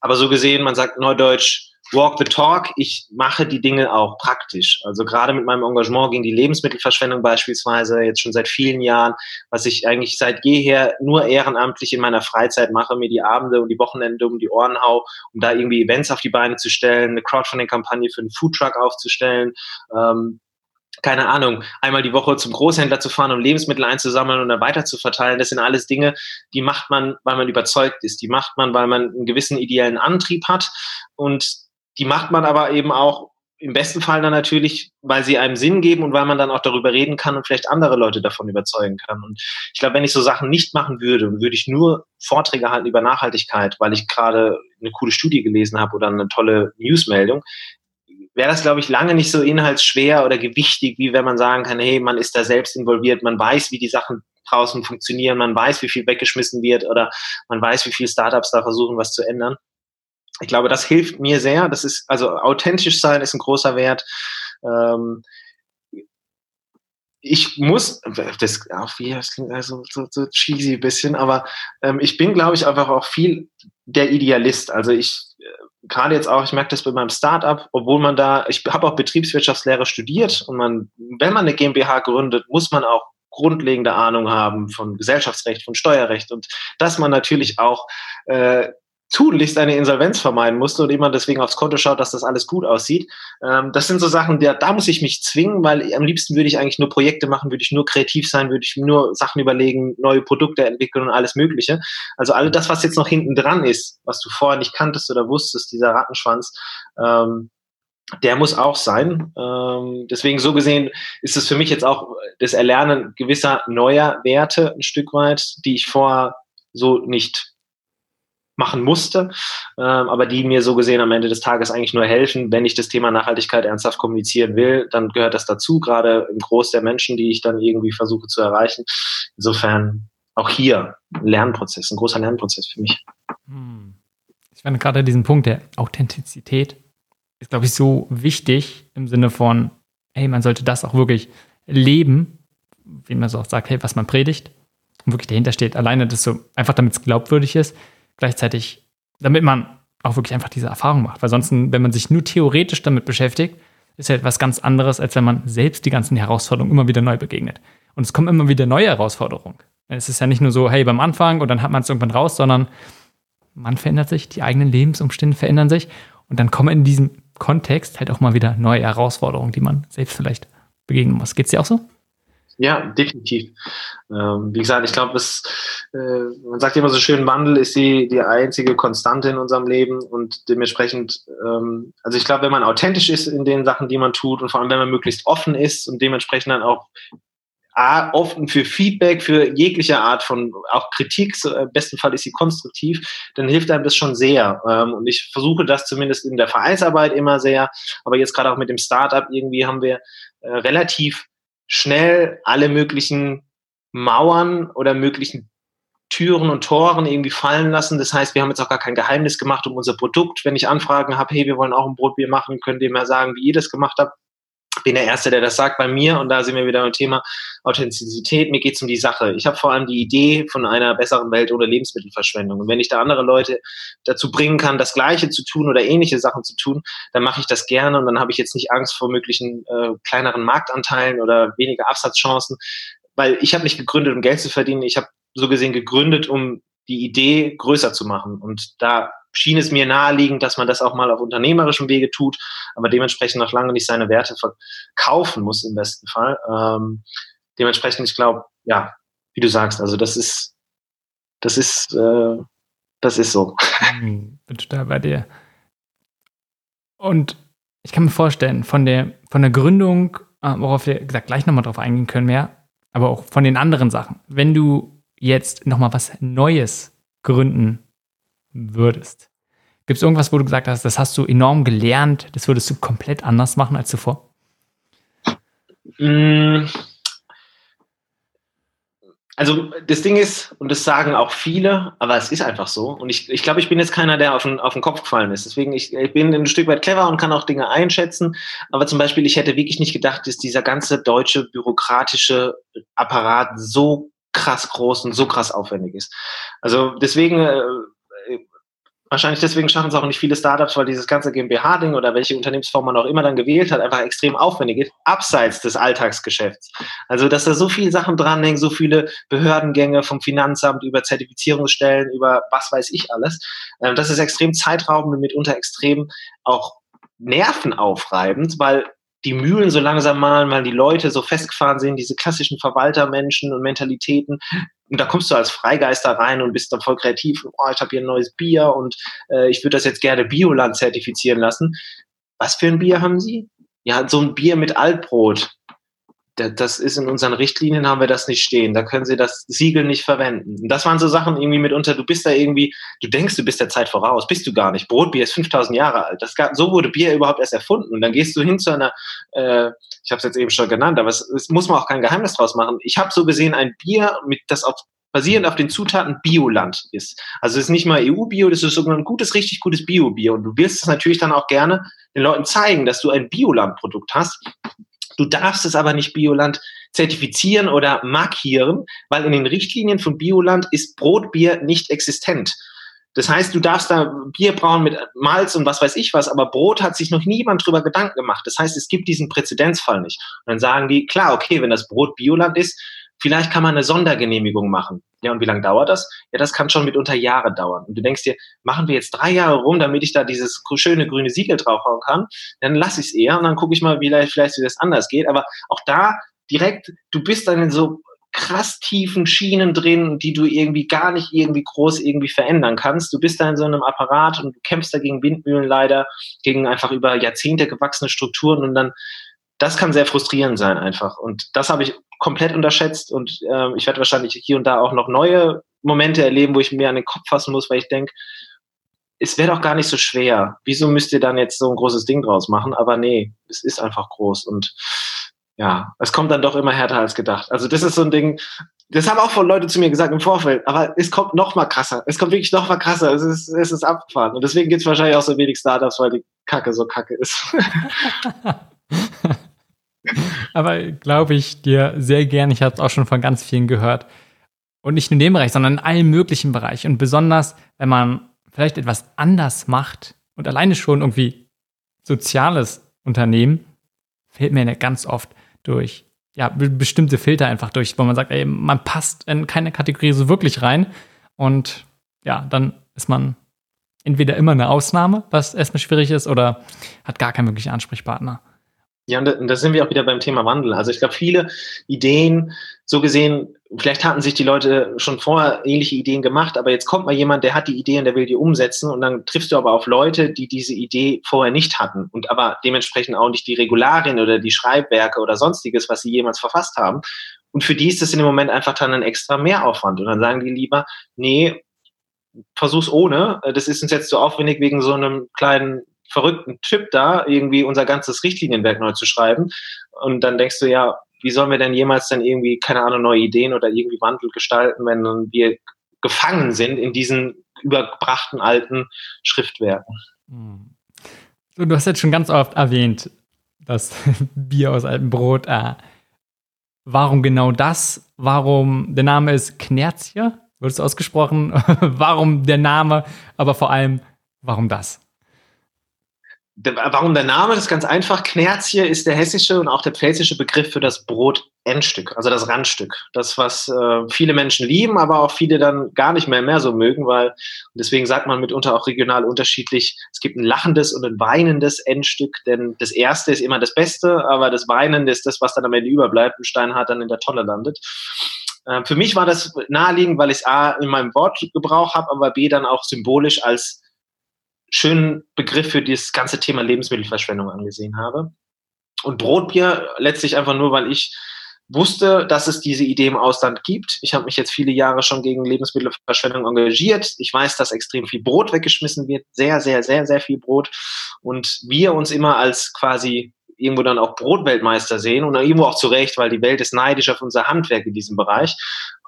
Aber so gesehen, man sagt neudeutsch, walk the talk. Ich mache die Dinge auch praktisch. Also gerade mit meinem Engagement gegen die Lebensmittelverschwendung beispielsweise, jetzt schon seit vielen Jahren, was ich eigentlich seit jeher nur ehrenamtlich in meiner Freizeit mache, mir die Abende und die Wochenende um die Ohren hau, um da irgendwie Events auf die Beine zu stellen, eine Crowdfunding-Kampagne für einen Foodtruck aufzustellen, ähm, keine Ahnung, einmal die Woche zum Großhändler zu fahren, um Lebensmittel einzusammeln und dann weiter zu verteilen. Das sind alles Dinge, die macht man, weil man überzeugt ist. Die macht man, weil man einen gewissen ideellen Antrieb hat. Und die macht man aber eben auch im besten Fall dann natürlich, weil sie einem Sinn geben und weil man dann auch darüber reden kann und vielleicht andere Leute davon überzeugen kann. Und ich glaube, wenn ich so Sachen nicht machen würde, würde ich nur Vorträge halten über Nachhaltigkeit, weil ich gerade eine coole Studie gelesen habe oder eine tolle Newsmeldung, wäre das, glaube ich, lange nicht so inhaltsschwer oder gewichtig, wie wenn man sagen kann, hey, man ist da selbst involviert, man weiß, wie die Sachen draußen funktionieren, man weiß, wie viel weggeschmissen wird oder man weiß, wie viele Startups da versuchen, was zu ändern ich glaube, das hilft mir sehr. Das ist, also authentisch sein ist ein großer Wert. Ähm, ich muss, das, auch wie, das klingt also so, so cheesy bisschen, aber ähm, ich bin, glaube ich, einfach auch viel der Idealist. Also ich, äh, gerade jetzt auch, ich merke das bei meinem Startup, obwohl man da, ich habe auch Betriebswirtschaftslehre studiert und man, wenn man eine GmbH gründet, muss man auch grundlegende Ahnung haben von Gesellschaftsrecht, von Steuerrecht und dass man natürlich auch äh, tunlichst eine Insolvenz vermeiden musste und immer deswegen aufs Konto schaut, dass das alles gut aussieht. Ähm, das sind so Sachen, der, da muss ich mich zwingen, weil am liebsten würde ich eigentlich nur Projekte machen, würde ich nur kreativ sein, würde ich nur Sachen überlegen, neue Produkte entwickeln und alles Mögliche. Also all das, was jetzt noch hinten dran ist, was du vorher nicht kanntest oder wusstest, dieser Rattenschwanz, ähm, der muss auch sein. Ähm, deswegen so gesehen ist es für mich jetzt auch das Erlernen gewisser neuer Werte ein Stück weit, die ich vorher so nicht machen musste, ähm, aber die mir so gesehen am Ende des Tages eigentlich nur helfen, wenn ich das Thema Nachhaltigkeit ernsthaft kommunizieren will, dann gehört das dazu, gerade im Groß der Menschen, die ich dann irgendwie versuche zu erreichen. Insofern auch hier ein Lernprozess, ein großer Lernprozess für mich. Hm. Ich finde gerade diesen Punkt der Authentizität ist, glaube ich, so wichtig im Sinne von, hey, man sollte das auch wirklich leben, wie man so auch sagt, hey, was man predigt und wirklich dahinter steht. Alleine das so, einfach damit es glaubwürdig ist, gleichzeitig, damit man auch wirklich einfach diese Erfahrung macht. Weil sonst, wenn man sich nur theoretisch damit beschäftigt, ist ja etwas ganz anderes, als wenn man selbst die ganzen Herausforderungen immer wieder neu begegnet. Und es kommen immer wieder neue Herausforderungen. Es ist ja nicht nur so, hey, beim Anfang und dann hat man es irgendwann raus, sondern man verändert sich, die eigenen Lebensumstände verändern sich und dann kommen in diesem Kontext halt auch mal wieder neue Herausforderungen, die man selbst vielleicht begegnen muss. Geht es dir auch so? Ja, definitiv. Ähm, wie gesagt, ich glaube, äh, man sagt immer so schön, Wandel ist die, die einzige Konstante in unserem Leben und dementsprechend, ähm, also ich glaube, wenn man authentisch ist in den Sachen, die man tut und vor allem, wenn man möglichst offen ist und dementsprechend dann auch offen für Feedback, für jegliche Art von auch Kritik, so, im besten Fall ist sie konstruktiv, dann hilft einem das schon sehr. Ähm, und ich versuche das zumindest in der Vereinsarbeit immer sehr, aber jetzt gerade auch mit dem Startup irgendwie haben wir äh, relativ schnell alle möglichen Mauern oder möglichen Türen und Toren irgendwie fallen lassen. Das heißt, wir haben jetzt auch gar kein Geheimnis gemacht um unser Produkt. Wenn ich Anfragen habe, hey, wir wollen auch ein Brotbier machen, könnt ihr mir sagen, wie ihr das gemacht habt bin der Erste, der das sagt bei mir und da sind wir wieder beim Thema Authentizität. Mir geht es um die Sache. Ich habe vor allem die Idee von einer besseren Welt ohne Lebensmittelverschwendung. Und wenn ich da andere Leute dazu bringen kann, das Gleiche zu tun oder ähnliche Sachen zu tun, dann mache ich das gerne und dann habe ich jetzt nicht Angst vor möglichen äh, kleineren Marktanteilen oder weniger Absatzchancen, weil ich habe nicht gegründet, um Geld zu verdienen. Ich habe so gesehen gegründet, um die Idee größer zu machen. Und da schien es mir naheliegend, dass man das auch mal auf unternehmerischem Wege tut, aber dementsprechend noch lange nicht seine Werte verkaufen muss im besten Fall. Ähm, dementsprechend, ich glaube, ja, wie du sagst, also das ist, das ist, äh, das ist so. Hm, bin total bei dir. Und ich kann mir vorstellen, von der, von der Gründung, äh, worauf wir gesagt gleich nochmal drauf eingehen können mehr, aber auch von den anderen Sachen, wenn du jetzt nochmal was Neues gründen würdest? Gibt es irgendwas, wo du gesagt hast, das hast du enorm gelernt, das würdest du komplett anders machen als zuvor? Mm. also das Ding ist, und das sagen auch viele, aber es ist einfach so. Und ich, ich glaube, ich bin jetzt keiner, der auf den, auf den Kopf gefallen ist. Deswegen, ich, ich bin ein Stück weit clever und kann auch Dinge einschätzen. Aber zum Beispiel, ich hätte wirklich nicht gedacht, dass dieser ganze deutsche bürokratische Apparat so krass groß und so krass aufwendig ist. Also deswegen äh, Wahrscheinlich deswegen schaffen es auch nicht viele Startups, weil dieses ganze GmbH-Ding oder welche Unternehmensform man auch immer dann gewählt hat, einfach extrem aufwendig ist, abseits des Alltagsgeschäfts. Also, dass da so viele Sachen dranhängen, so viele Behördengänge vom Finanzamt über Zertifizierungsstellen, über was weiß ich alles. Ähm, das ist extrem zeitraubend und mitunter extrem auch nervenaufreibend, weil die Mühlen so langsam malen, weil die Leute so festgefahren sind, diese klassischen Verwaltermenschen und Mentalitäten. Und da kommst du als Freigeister rein und bist dann voll kreativ. Oh, ich habe hier ein neues Bier und äh, ich würde das jetzt gerne Bioland zertifizieren lassen. Was für ein Bier haben Sie? Ja, so ein Bier mit Altbrot das ist in unseren Richtlinien haben wir das nicht stehen. Da können Sie das Siegel nicht verwenden. Und das waren so Sachen irgendwie mitunter, du bist da irgendwie, du denkst, du bist der Zeit voraus, bist du gar nicht. Brotbier ist 5000 Jahre alt. Das gab, so wurde Bier überhaupt erst erfunden. Und dann gehst du hin zu einer, äh, ich habe es jetzt eben schon genannt, aber es, es muss man auch kein Geheimnis draus machen. Ich habe so gesehen ein Bier, mit das auf basierend auf den Zutaten Bioland ist. Also es ist nicht mal EU-Bio, das ist sogar ein gutes, richtig gutes Bio-Bier. Und du willst es natürlich dann auch gerne den Leuten zeigen, dass du ein Bioland-Produkt hast. Du darfst es aber nicht Bioland zertifizieren oder markieren, weil in den Richtlinien von Bioland ist Brotbier nicht existent. Das heißt, du darfst da Bier brauen mit Malz und was weiß ich was, aber Brot hat sich noch niemand drüber Gedanken gemacht. Das heißt, es gibt diesen Präzedenzfall nicht. Und dann sagen die, klar, okay, wenn das Brot Bioland ist, Vielleicht kann man eine Sondergenehmigung machen. Ja, und wie lange dauert das? Ja, das kann schon mitunter Jahre dauern. Und du denkst dir, machen wir jetzt drei Jahre rum, damit ich da dieses schöne grüne Siegel draufhauen kann, dann lass ich es eher und dann gucke ich mal, wie vielleicht, wie das anders geht. Aber auch da direkt, du bist dann in so krass tiefen Schienen drin, die du irgendwie gar nicht irgendwie groß irgendwie verändern kannst. Du bist da in so einem Apparat und du kämpfst da gegen Windmühlen leider, gegen einfach über Jahrzehnte gewachsene Strukturen und dann das kann sehr frustrierend sein einfach. Und das habe ich komplett unterschätzt und äh, ich werde wahrscheinlich hier und da auch noch neue Momente erleben, wo ich mir an den Kopf fassen muss, weil ich denke, es wäre doch gar nicht so schwer. Wieso müsst ihr dann jetzt so ein großes Ding draus machen? Aber nee, es ist einfach groß und ja, es kommt dann doch immer härter als gedacht. Also das ist so ein Ding, das haben auch von Leute zu mir gesagt im Vorfeld, aber es kommt noch mal krasser. Es kommt wirklich noch mal krasser. Es ist, es ist abgefahren. Und deswegen gibt es wahrscheinlich auch so wenig Startups, weil die Kacke so kacke ist. Aber glaube ich dir sehr gern. Ich habe es auch schon von ganz vielen gehört. Und nicht nur in dem Bereich, sondern in allen möglichen Bereichen. Und besonders, wenn man vielleicht etwas anders macht und alleine schon irgendwie soziales Unternehmen, fällt mir ganz oft durch ja, bestimmte Filter einfach durch, wo man sagt, ey, man passt in keine Kategorie so wirklich rein. Und ja, dann ist man entweder immer eine Ausnahme, was erstmal schwierig ist, oder hat gar keinen wirklichen Ansprechpartner. Ja, und da sind wir auch wieder beim Thema Wandel. Also ich glaube, viele Ideen, so gesehen, vielleicht hatten sich die Leute schon vorher ähnliche Ideen gemacht, aber jetzt kommt mal jemand, der hat die Idee und der will die umsetzen und dann triffst du aber auf Leute, die diese Idee vorher nicht hatten und aber dementsprechend auch nicht die Regularien oder die Schreibwerke oder sonstiges, was sie jemals verfasst haben. Und für die ist das in dem Moment einfach dann ein extra Mehraufwand. Und dann sagen die lieber, nee, versuch's ohne. Das ist uns jetzt zu aufwendig wegen so einem kleinen verrückten Typ da, irgendwie unser ganzes Richtlinienwerk neu zu schreiben. Und dann denkst du, ja, wie sollen wir denn jemals dann irgendwie, keine Ahnung, neue Ideen oder irgendwie Wandel gestalten, wenn wir gefangen sind in diesen übergebrachten alten Schriftwerken? Hm. Du hast jetzt schon ganz oft erwähnt, das Bier aus altem Brot. Äh, warum genau das? Warum der Name ist Knerzie? Wird es ausgesprochen? warum der Name? Aber vor allem, warum das? Warum der Name? Das ist ganz einfach. Knerzie ist der hessische und auch der pfälzische Begriff für das Brot-Endstück, also das Randstück. Das, was äh, viele Menschen lieben, aber auch viele dann gar nicht mehr mehr so mögen, weil deswegen sagt man mitunter auch regional unterschiedlich, es gibt ein lachendes und ein weinendes Endstück, denn das erste ist immer das Beste, aber das Weinende ist das, was dann am Ende überbleibt und steinhart dann in der Tonne landet. Äh, für mich war das naheliegend, weil ich es A in meinem Wortgebrauch habe, aber B dann auch symbolisch als schönen Begriff für dieses ganze Thema Lebensmittelverschwendung angesehen habe. Und Brotbier letztlich einfach nur, weil ich wusste, dass es diese Idee im Ausland gibt. Ich habe mich jetzt viele Jahre schon gegen Lebensmittelverschwendung engagiert. Ich weiß, dass extrem viel Brot weggeschmissen wird, sehr, sehr, sehr, sehr viel Brot. Und wir uns immer als quasi irgendwo dann auch Brotweltmeister sehen und irgendwo auch zu Recht, weil die Welt ist neidisch auf unser Handwerk in diesem Bereich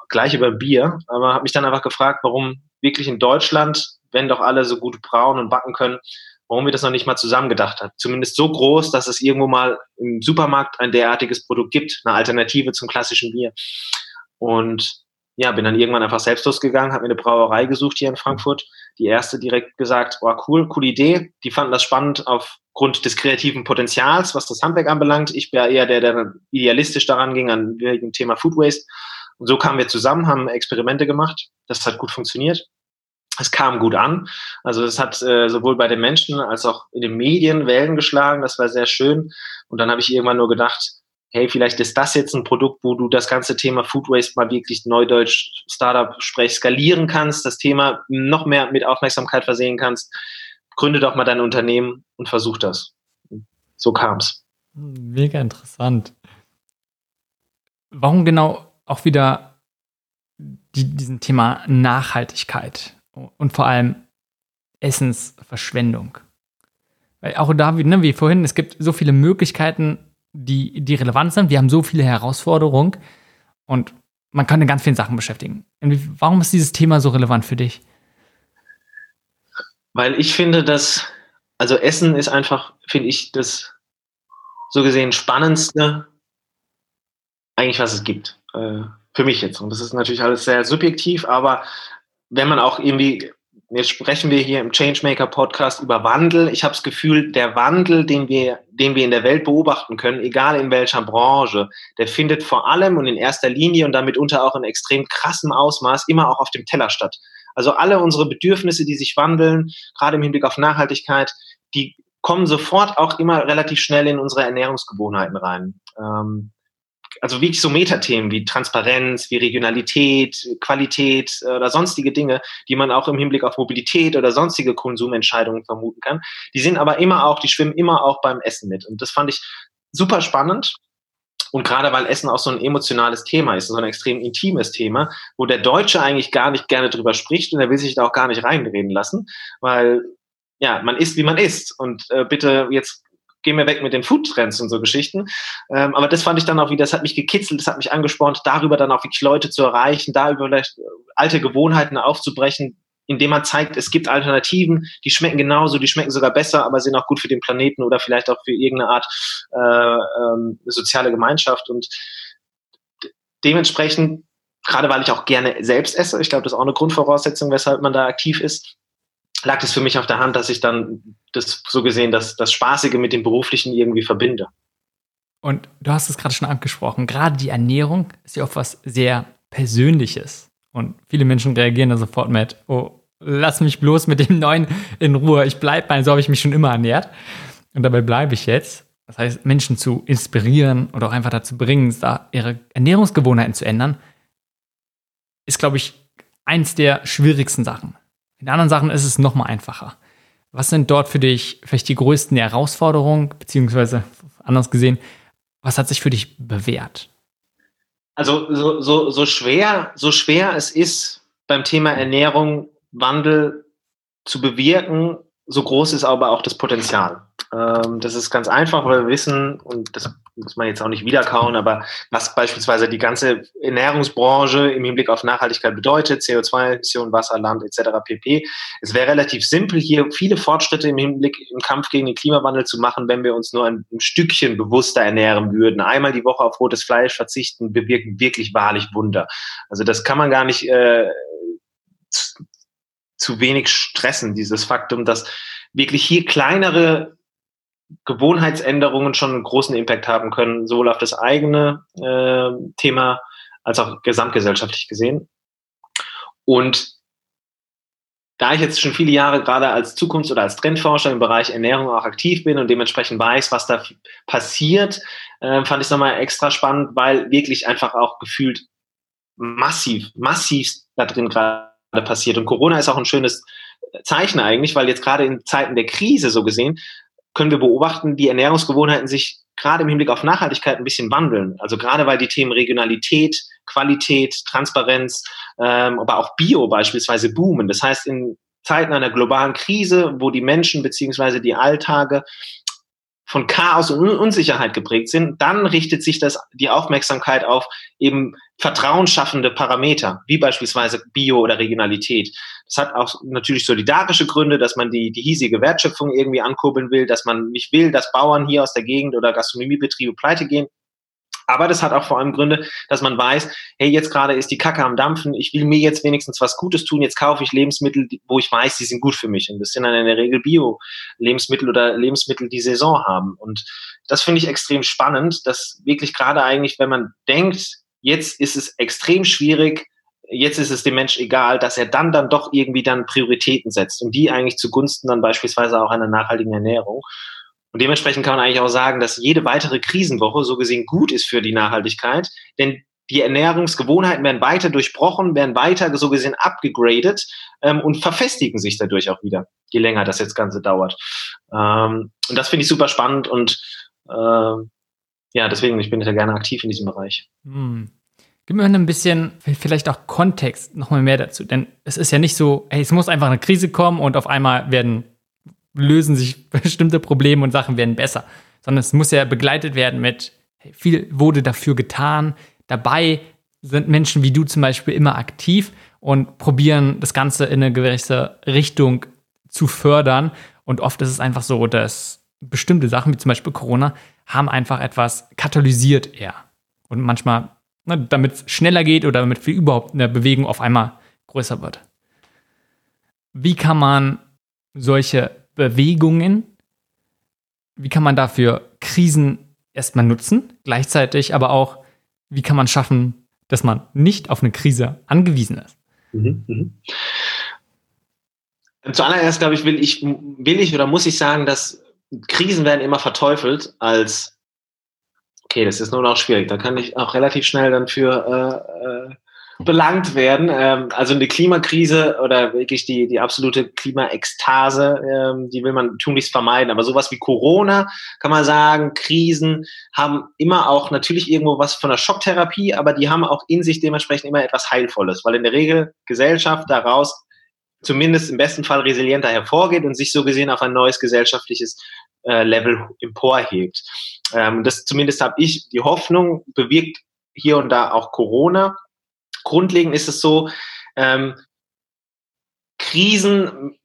gleich über Bier, aber habe mich dann einfach gefragt, warum wirklich in Deutschland, wenn doch alle so gut brauen und backen können, warum wir das noch nicht mal zusammen gedacht haben. Zumindest so groß, dass es irgendwo mal im Supermarkt ein derartiges Produkt gibt, eine Alternative zum klassischen Bier. Und ja, bin dann irgendwann einfach selbstlos gegangen, habe mir eine Brauerei gesucht hier in Frankfurt. Die erste direkt gesagt, oh cool, coole Idee. Die fanden das spannend aufgrund des kreativen Potenzials, was das Handwerk anbelangt. Ich wäre eher der, der idealistisch daran ging an dem Thema Food Waste. Und so kamen wir zusammen, haben Experimente gemacht. Das hat gut funktioniert. Es kam gut an. Also es hat äh, sowohl bei den Menschen als auch in den Medien Wellen geschlagen. Das war sehr schön. Und dann habe ich irgendwann nur gedacht, hey, vielleicht ist das jetzt ein Produkt, wo du das ganze Thema Food Waste mal wirklich neudeutsch Startup-Sprech skalieren kannst, das Thema noch mehr mit Aufmerksamkeit versehen kannst. Gründe doch mal dein Unternehmen und versuch das. So kam's. Mega interessant. Warum genau auch wieder die, diesen Thema Nachhaltigkeit und vor allem Essensverschwendung? Weil auch da, ne, wie vorhin, es gibt so viele Möglichkeiten, die, die relevant sind. Wir haben so viele Herausforderungen und man kann in ganz vielen Sachen beschäftigen. Warum ist dieses Thema so relevant für dich? Weil ich finde, dass, also Essen ist einfach, finde ich, das so gesehen spannendste, eigentlich, was es gibt. Äh, für mich jetzt. Und das ist natürlich alles sehr subjektiv, aber wenn man auch irgendwie Jetzt sprechen wir hier im Changemaker Podcast über Wandel. Ich habe das Gefühl, der Wandel, den wir, den wir in der Welt beobachten können, egal in welcher Branche, der findet vor allem und in erster Linie und damit unter auch in extrem krassem Ausmaß immer auch auf dem Teller statt. Also alle unsere Bedürfnisse, die sich wandeln, gerade im Hinblick auf Nachhaltigkeit, die kommen sofort auch immer relativ schnell in unsere Ernährungsgewohnheiten rein. Ähm, also wirklich so Metathemen wie Transparenz, wie Regionalität, Qualität äh, oder sonstige Dinge, die man auch im Hinblick auf Mobilität oder sonstige Konsumentscheidungen vermuten kann. Die sind aber immer auch, die schwimmen immer auch beim Essen mit. Und das fand ich super spannend. Und gerade weil Essen auch so ein emotionales Thema ist, so ein extrem intimes Thema, wo der Deutsche eigentlich gar nicht gerne drüber spricht und er will sich da auch gar nicht reinreden lassen, weil ja, man isst, wie man isst. Und äh, bitte jetzt gehen wir weg mit den Foodtrends und so Geschichten. Ähm, aber das fand ich dann auch wieder, das hat mich gekitzelt, das hat mich angespornt, darüber dann auch wirklich Leute zu erreichen, da über vielleicht alte Gewohnheiten aufzubrechen, indem man zeigt, es gibt Alternativen, die schmecken genauso, die schmecken sogar besser, aber sind auch gut für den Planeten oder vielleicht auch für irgendeine Art äh, ähm, soziale Gemeinschaft. Und dementsprechend, gerade weil ich auch gerne selbst esse, ich glaube, das ist auch eine Grundvoraussetzung, weshalb man da aktiv ist, lag es für mich auf der Hand, dass ich dann das so gesehen, dass das Spaßige mit dem Beruflichen irgendwie verbinde. Und du hast es gerade schon angesprochen, gerade die Ernährung ist ja auch was sehr Persönliches. Und viele Menschen reagieren da sofort mit, oh, lass mich bloß mit dem Neuen in Ruhe, ich bleibe bei, so habe ich mich schon immer ernährt. Und dabei bleibe ich jetzt. Das heißt, Menschen zu inspirieren oder auch einfach dazu bringen, da ihre Ernährungsgewohnheiten zu ändern, ist, glaube ich, eins der schwierigsten Sachen. In anderen Sachen ist es noch mal einfacher. Was sind dort für dich vielleicht die größten Herausforderungen, beziehungsweise anders gesehen, was hat sich für dich bewährt? Also so, so, so schwer, so schwer es ist, beim Thema Ernährung Wandel zu bewirken, so groß ist aber auch das Potenzial. Ähm, das ist ganz einfach, weil wir wissen, und das muss man jetzt auch nicht wiederkauen, aber was beispielsweise die ganze Ernährungsbranche im Hinblick auf Nachhaltigkeit bedeutet, CO2-Emissionen, Wasser, Land etc. pp. Es wäre relativ simpel, hier viele Fortschritte im Hinblick im Kampf gegen den Klimawandel zu machen, wenn wir uns nur ein, ein Stückchen bewusster ernähren würden. Einmal die Woche auf rotes Fleisch verzichten, bewirken wirklich wahrlich Wunder. Also das kann man gar nicht äh, zu, wenig stressen, dieses Faktum, dass wirklich hier kleinere Gewohnheitsänderungen schon einen großen Impact haben können, sowohl auf das eigene äh, Thema als auch gesamtgesellschaftlich gesehen. Und da ich jetzt schon viele Jahre gerade als Zukunfts- oder als Trendforscher im Bereich Ernährung auch aktiv bin und dementsprechend weiß, was da passiert, äh, fand ich es nochmal extra spannend, weil wirklich einfach auch gefühlt massiv, massiv da drin gerade passiert. Und Corona ist auch ein schönes Zeichen eigentlich, weil jetzt gerade in Zeiten der Krise so gesehen können wir beobachten, die Ernährungsgewohnheiten sich gerade im Hinblick auf Nachhaltigkeit ein bisschen wandeln. Also gerade weil die Themen Regionalität, Qualität, Transparenz, ähm, aber auch Bio beispielsweise boomen. Das heißt, in Zeiten einer globalen Krise, wo die Menschen beziehungsweise die Alltage von Chaos und Unsicherheit geprägt sind, dann richtet sich das die Aufmerksamkeit auf eben vertrauensschaffende Parameter, wie beispielsweise Bio oder Regionalität. Das hat auch natürlich solidarische Gründe, dass man die, die hiesige Wertschöpfung irgendwie ankurbeln will, dass man nicht will, dass Bauern hier aus der Gegend oder Gastronomiebetriebe pleite gehen. Aber das hat auch vor allem Gründe, dass man weiß, hey, jetzt gerade ist die Kacke am Dampfen, ich will mir jetzt wenigstens was Gutes tun, jetzt kaufe ich Lebensmittel, wo ich weiß, die sind gut für mich. Und das sind dann in der Regel Bio-Lebensmittel oder Lebensmittel, die Saison haben. Und das finde ich extrem spannend, dass wirklich gerade eigentlich, wenn man denkt, jetzt ist es extrem schwierig, jetzt ist es dem Mensch egal, dass er dann dann doch irgendwie dann Prioritäten setzt und die eigentlich zugunsten dann beispielsweise auch einer nachhaltigen Ernährung. Und dementsprechend kann man eigentlich auch sagen, dass jede weitere Krisenwoche so gesehen gut ist für die Nachhaltigkeit, denn die Ernährungsgewohnheiten werden weiter durchbrochen, werden weiter so gesehen abgegradet ähm, und verfestigen sich dadurch auch wieder, je länger das jetzt Ganze dauert. Ähm, und das finde ich super spannend und äh, ja, deswegen, ich bin da gerne aktiv in diesem Bereich. Hm. Gib mir ein bisschen, vielleicht auch Kontext, nochmal mehr dazu. Denn es ist ja nicht so, hey, es muss einfach eine Krise kommen und auf einmal werden lösen sich bestimmte Probleme und Sachen werden besser, sondern es muss ja begleitet werden mit, viel wurde dafür getan, dabei sind Menschen wie du zum Beispiel immer aktiv und probieren das Ganze in eine gewisse Richtung zu fördern. Und oft ist es einfach so, dass bestimmte Sachen, wie zum Beispiel Corona, haben einfach etwas katalysiert eher. Und manchmal, ne, damit es schneller geht oder damit überhaupt eine Bewegung auf einmal größer wird. Wie kann man solche Bewegungen, wie kann man dafür Krisen erstmal nutzen, gleichzeitig aber auch, wie kann man schaffen, dass man nicht auf eine Krise angewiesen ist. Mhm, mh. Zuallererst, glaube ich, will ich, will ich oder muss ich sagen, dass Krisen werden immer verteufelt als, okay, das ist nur noch schwierig. Da kann ich auch relativ schnell dann für äh, äh belangt werden. Ähm, also eine Klimakrise oder wirklich die, die absolute Klimaekstase, ähm, die will man tunlichst vermeiden. Aber sowas wie Corona, kann man sagen, Krisen haben immer auch natürlich irgendwo was von der Schocktherapie, aber die haben auch in sich dementsprechend immer etwas Heilvolles, weil in der Regel Gesellschaft daraus zumindest im besten Fall resilienter hervorgeht und sich so gesehen auf ein neues gesellschaftliches äh, Level emporhebt. Ähm, das zumindest habe ich die Hoffnung, bewirkt hier und da auch Corona, grundlegend ist es so, ähm, Krisen,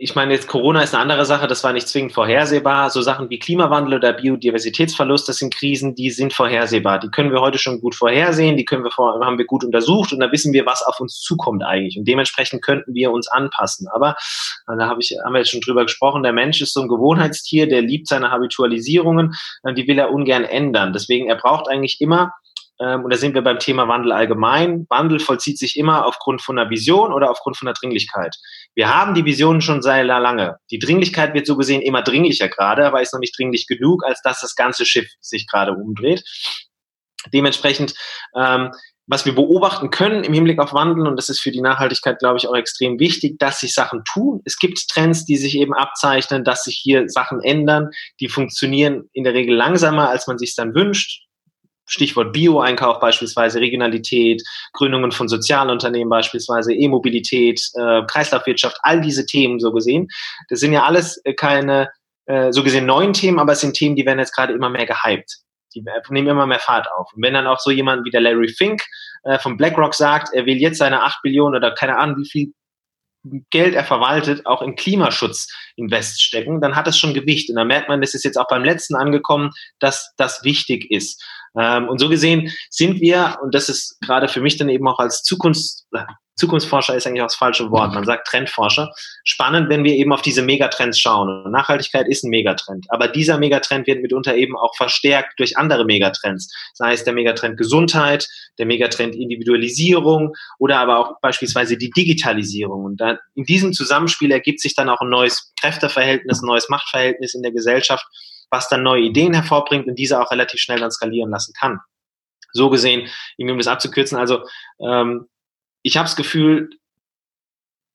ich meine jetzt Corona ist eine andere Sache, das war nicht zwingend vorhersehbar. So Sachen wie Klimawandel oder Biodiversitätsverlust, das sind Krisen, die sind vorhersehbar. Die können wir heute schon gut vorhersehen, die können wir vor, haben wir gut untersucht und da wissen wir, was auf uns zukommt eigentlich. Und dementsprechend könnten wir uns anpassen. Aber äh, da habe ich, haben wir jetzt schon drüber gesprochen, der Mensch ist so ein Gewohnheitstier, der liebt seine Habitualisierungen, äh, die will er ungern ändern. Deswegen, er braucht eigentlich immer und da sind wir beim Thema Wandel allgemein. Wandel vollzieht sich immer aufgrund von einer Vision oder aufgrund von einer Dringlichkeit. Wir haben die Visionen schon sehr lange. Die Dringlichkeit wird so gesehen immer dringlicher gerade, aber ist noch nicht dringlich genug, als dass das ganze Schiff sich gerade umdreht. Dementsprechend, ähm, was wir beobachten können im Hinblick auf Wandel, und das ist für die Nachhaltigkeit, glaube ich, auch extrem wichtig, dass sich Sachen tun. Es gibt Trends, die sich eben abzeichnen, dass sich hier Sachen ändern, die funktionieren in der Regel langsamer, als man sich dann wünscht. Stichwort Bio-Einkauf beispielsweise, Regionalität, Gründungen von Sozialunternehmen beispielsweise, E-Mobilität, äh, Kreislaufwirtschaft, all diese Themen so gesehen. Das sind ja alles äh, keine äh, so gesehen neuen Themen, aber es sind Themen, die werden jetzt gerade immer mehr gehypt. Die nehmen immer mehr Fahrt auf. Und wenn dann auch so jemand wie der Larry Fink äh, von BlackRock sagt, er will jetzt seine 8 Billionen oder keine Ahnung, wie viel Geld er verwaltet, auch in Klimaschutz invest stecken, dann hat es schon Gewicht. Und dann merkt man, das ist jetzt auch beim letzten angekommen, dass das wichtig ist. Ähm, und so gesehen sind wir, und das ist gerade für mich dann eben auch als Zukunfts, Zukunftsforscher ist eigentlich auch das falsche Wort, man sagt Trendforscher, spannend, wenn wir eben auf diese Megatrends schauen. Und Nachhaltigkeit ist ein Megatrend, aber dieser Megatrend wird mitunter eben auch verstärkt durch andere Megatrends, sei es der Megatrend Gesundheit, der Megatrend Individualisierung oder aber auch beispielsweise die Digitalisierung. Und dann in diesem Zusammenspiel ergibt sich dann auch ein neues Kräfteverhältnis, ein neues Machtverhältnis in der Gesellschaft, was dann neue Ideen hervorbringt und diese auch relativ schnell dann skalieren lassen kann. So gesehen, um das abzukürzen, also ähm, ich habe das Gefühl,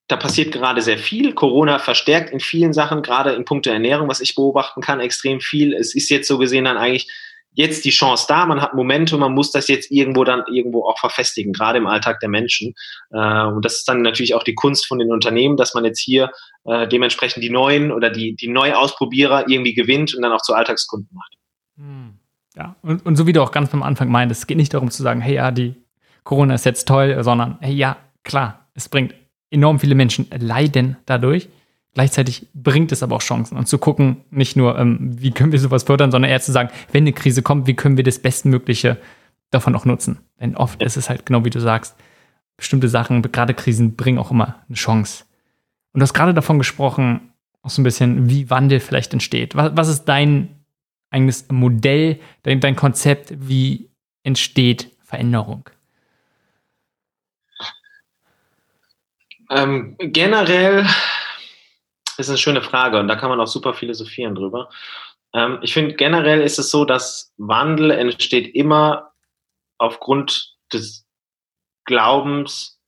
da passiert gerade sehr viel. Corona verstärkt in vielen Sachen, gerade in puncto Ernährung, was ich beobachten kann, extrem viel. Es ist jetzt so gesehen dann eigentlich jetzt die Chance da, man hat Momente man muss das jetzt irgendwo dann irgendwo auch verfestigen, gerade im Alltag der Menschen. Äh, und das ist dann natürlich auch die Kunst von den Unternehmen, dass man jetzt hier äh, dementsprechend die neuen oder die, die Neuausprobierer irgendwie gewinnt und dann auch zu Alltagskunden macht. Hm. Ja, und, und so wie du auch ganz am Anfang meintest, es geht nicht darum zu sagen, hey ja, die Corona ist jetzt toll, sondern hey ja, klar, es bringt enorm viele Menschen leiden dadurch. Gleichzeitig bringt es aber auch Chancen und zu gucken, nicht nur, ähm, wie können wir sowas fördern, sondern eher zu sagen, wenn eine Krise kommt, wie können wir das Bestmögliche davon auch nutzen. Denn oft ist es halt genau wie du sagst, bestimmte Sachen, gerade Krisen, bringen auch immer eine Chance. Und du hast gerade davon gesprochen, auch so ein bisschen, wie Wandel vielleicht entsteht. Was, was ist dein eigenes Modell, dein, dein Konzept, wie entsteht Veränderung? Ähm, generell ist eine schöne Frage und da kann man auch super philosophieren drüber. Ähm, ich finde, generell ist es so, dass Wandel entsteht immer aufgrund des Glaubens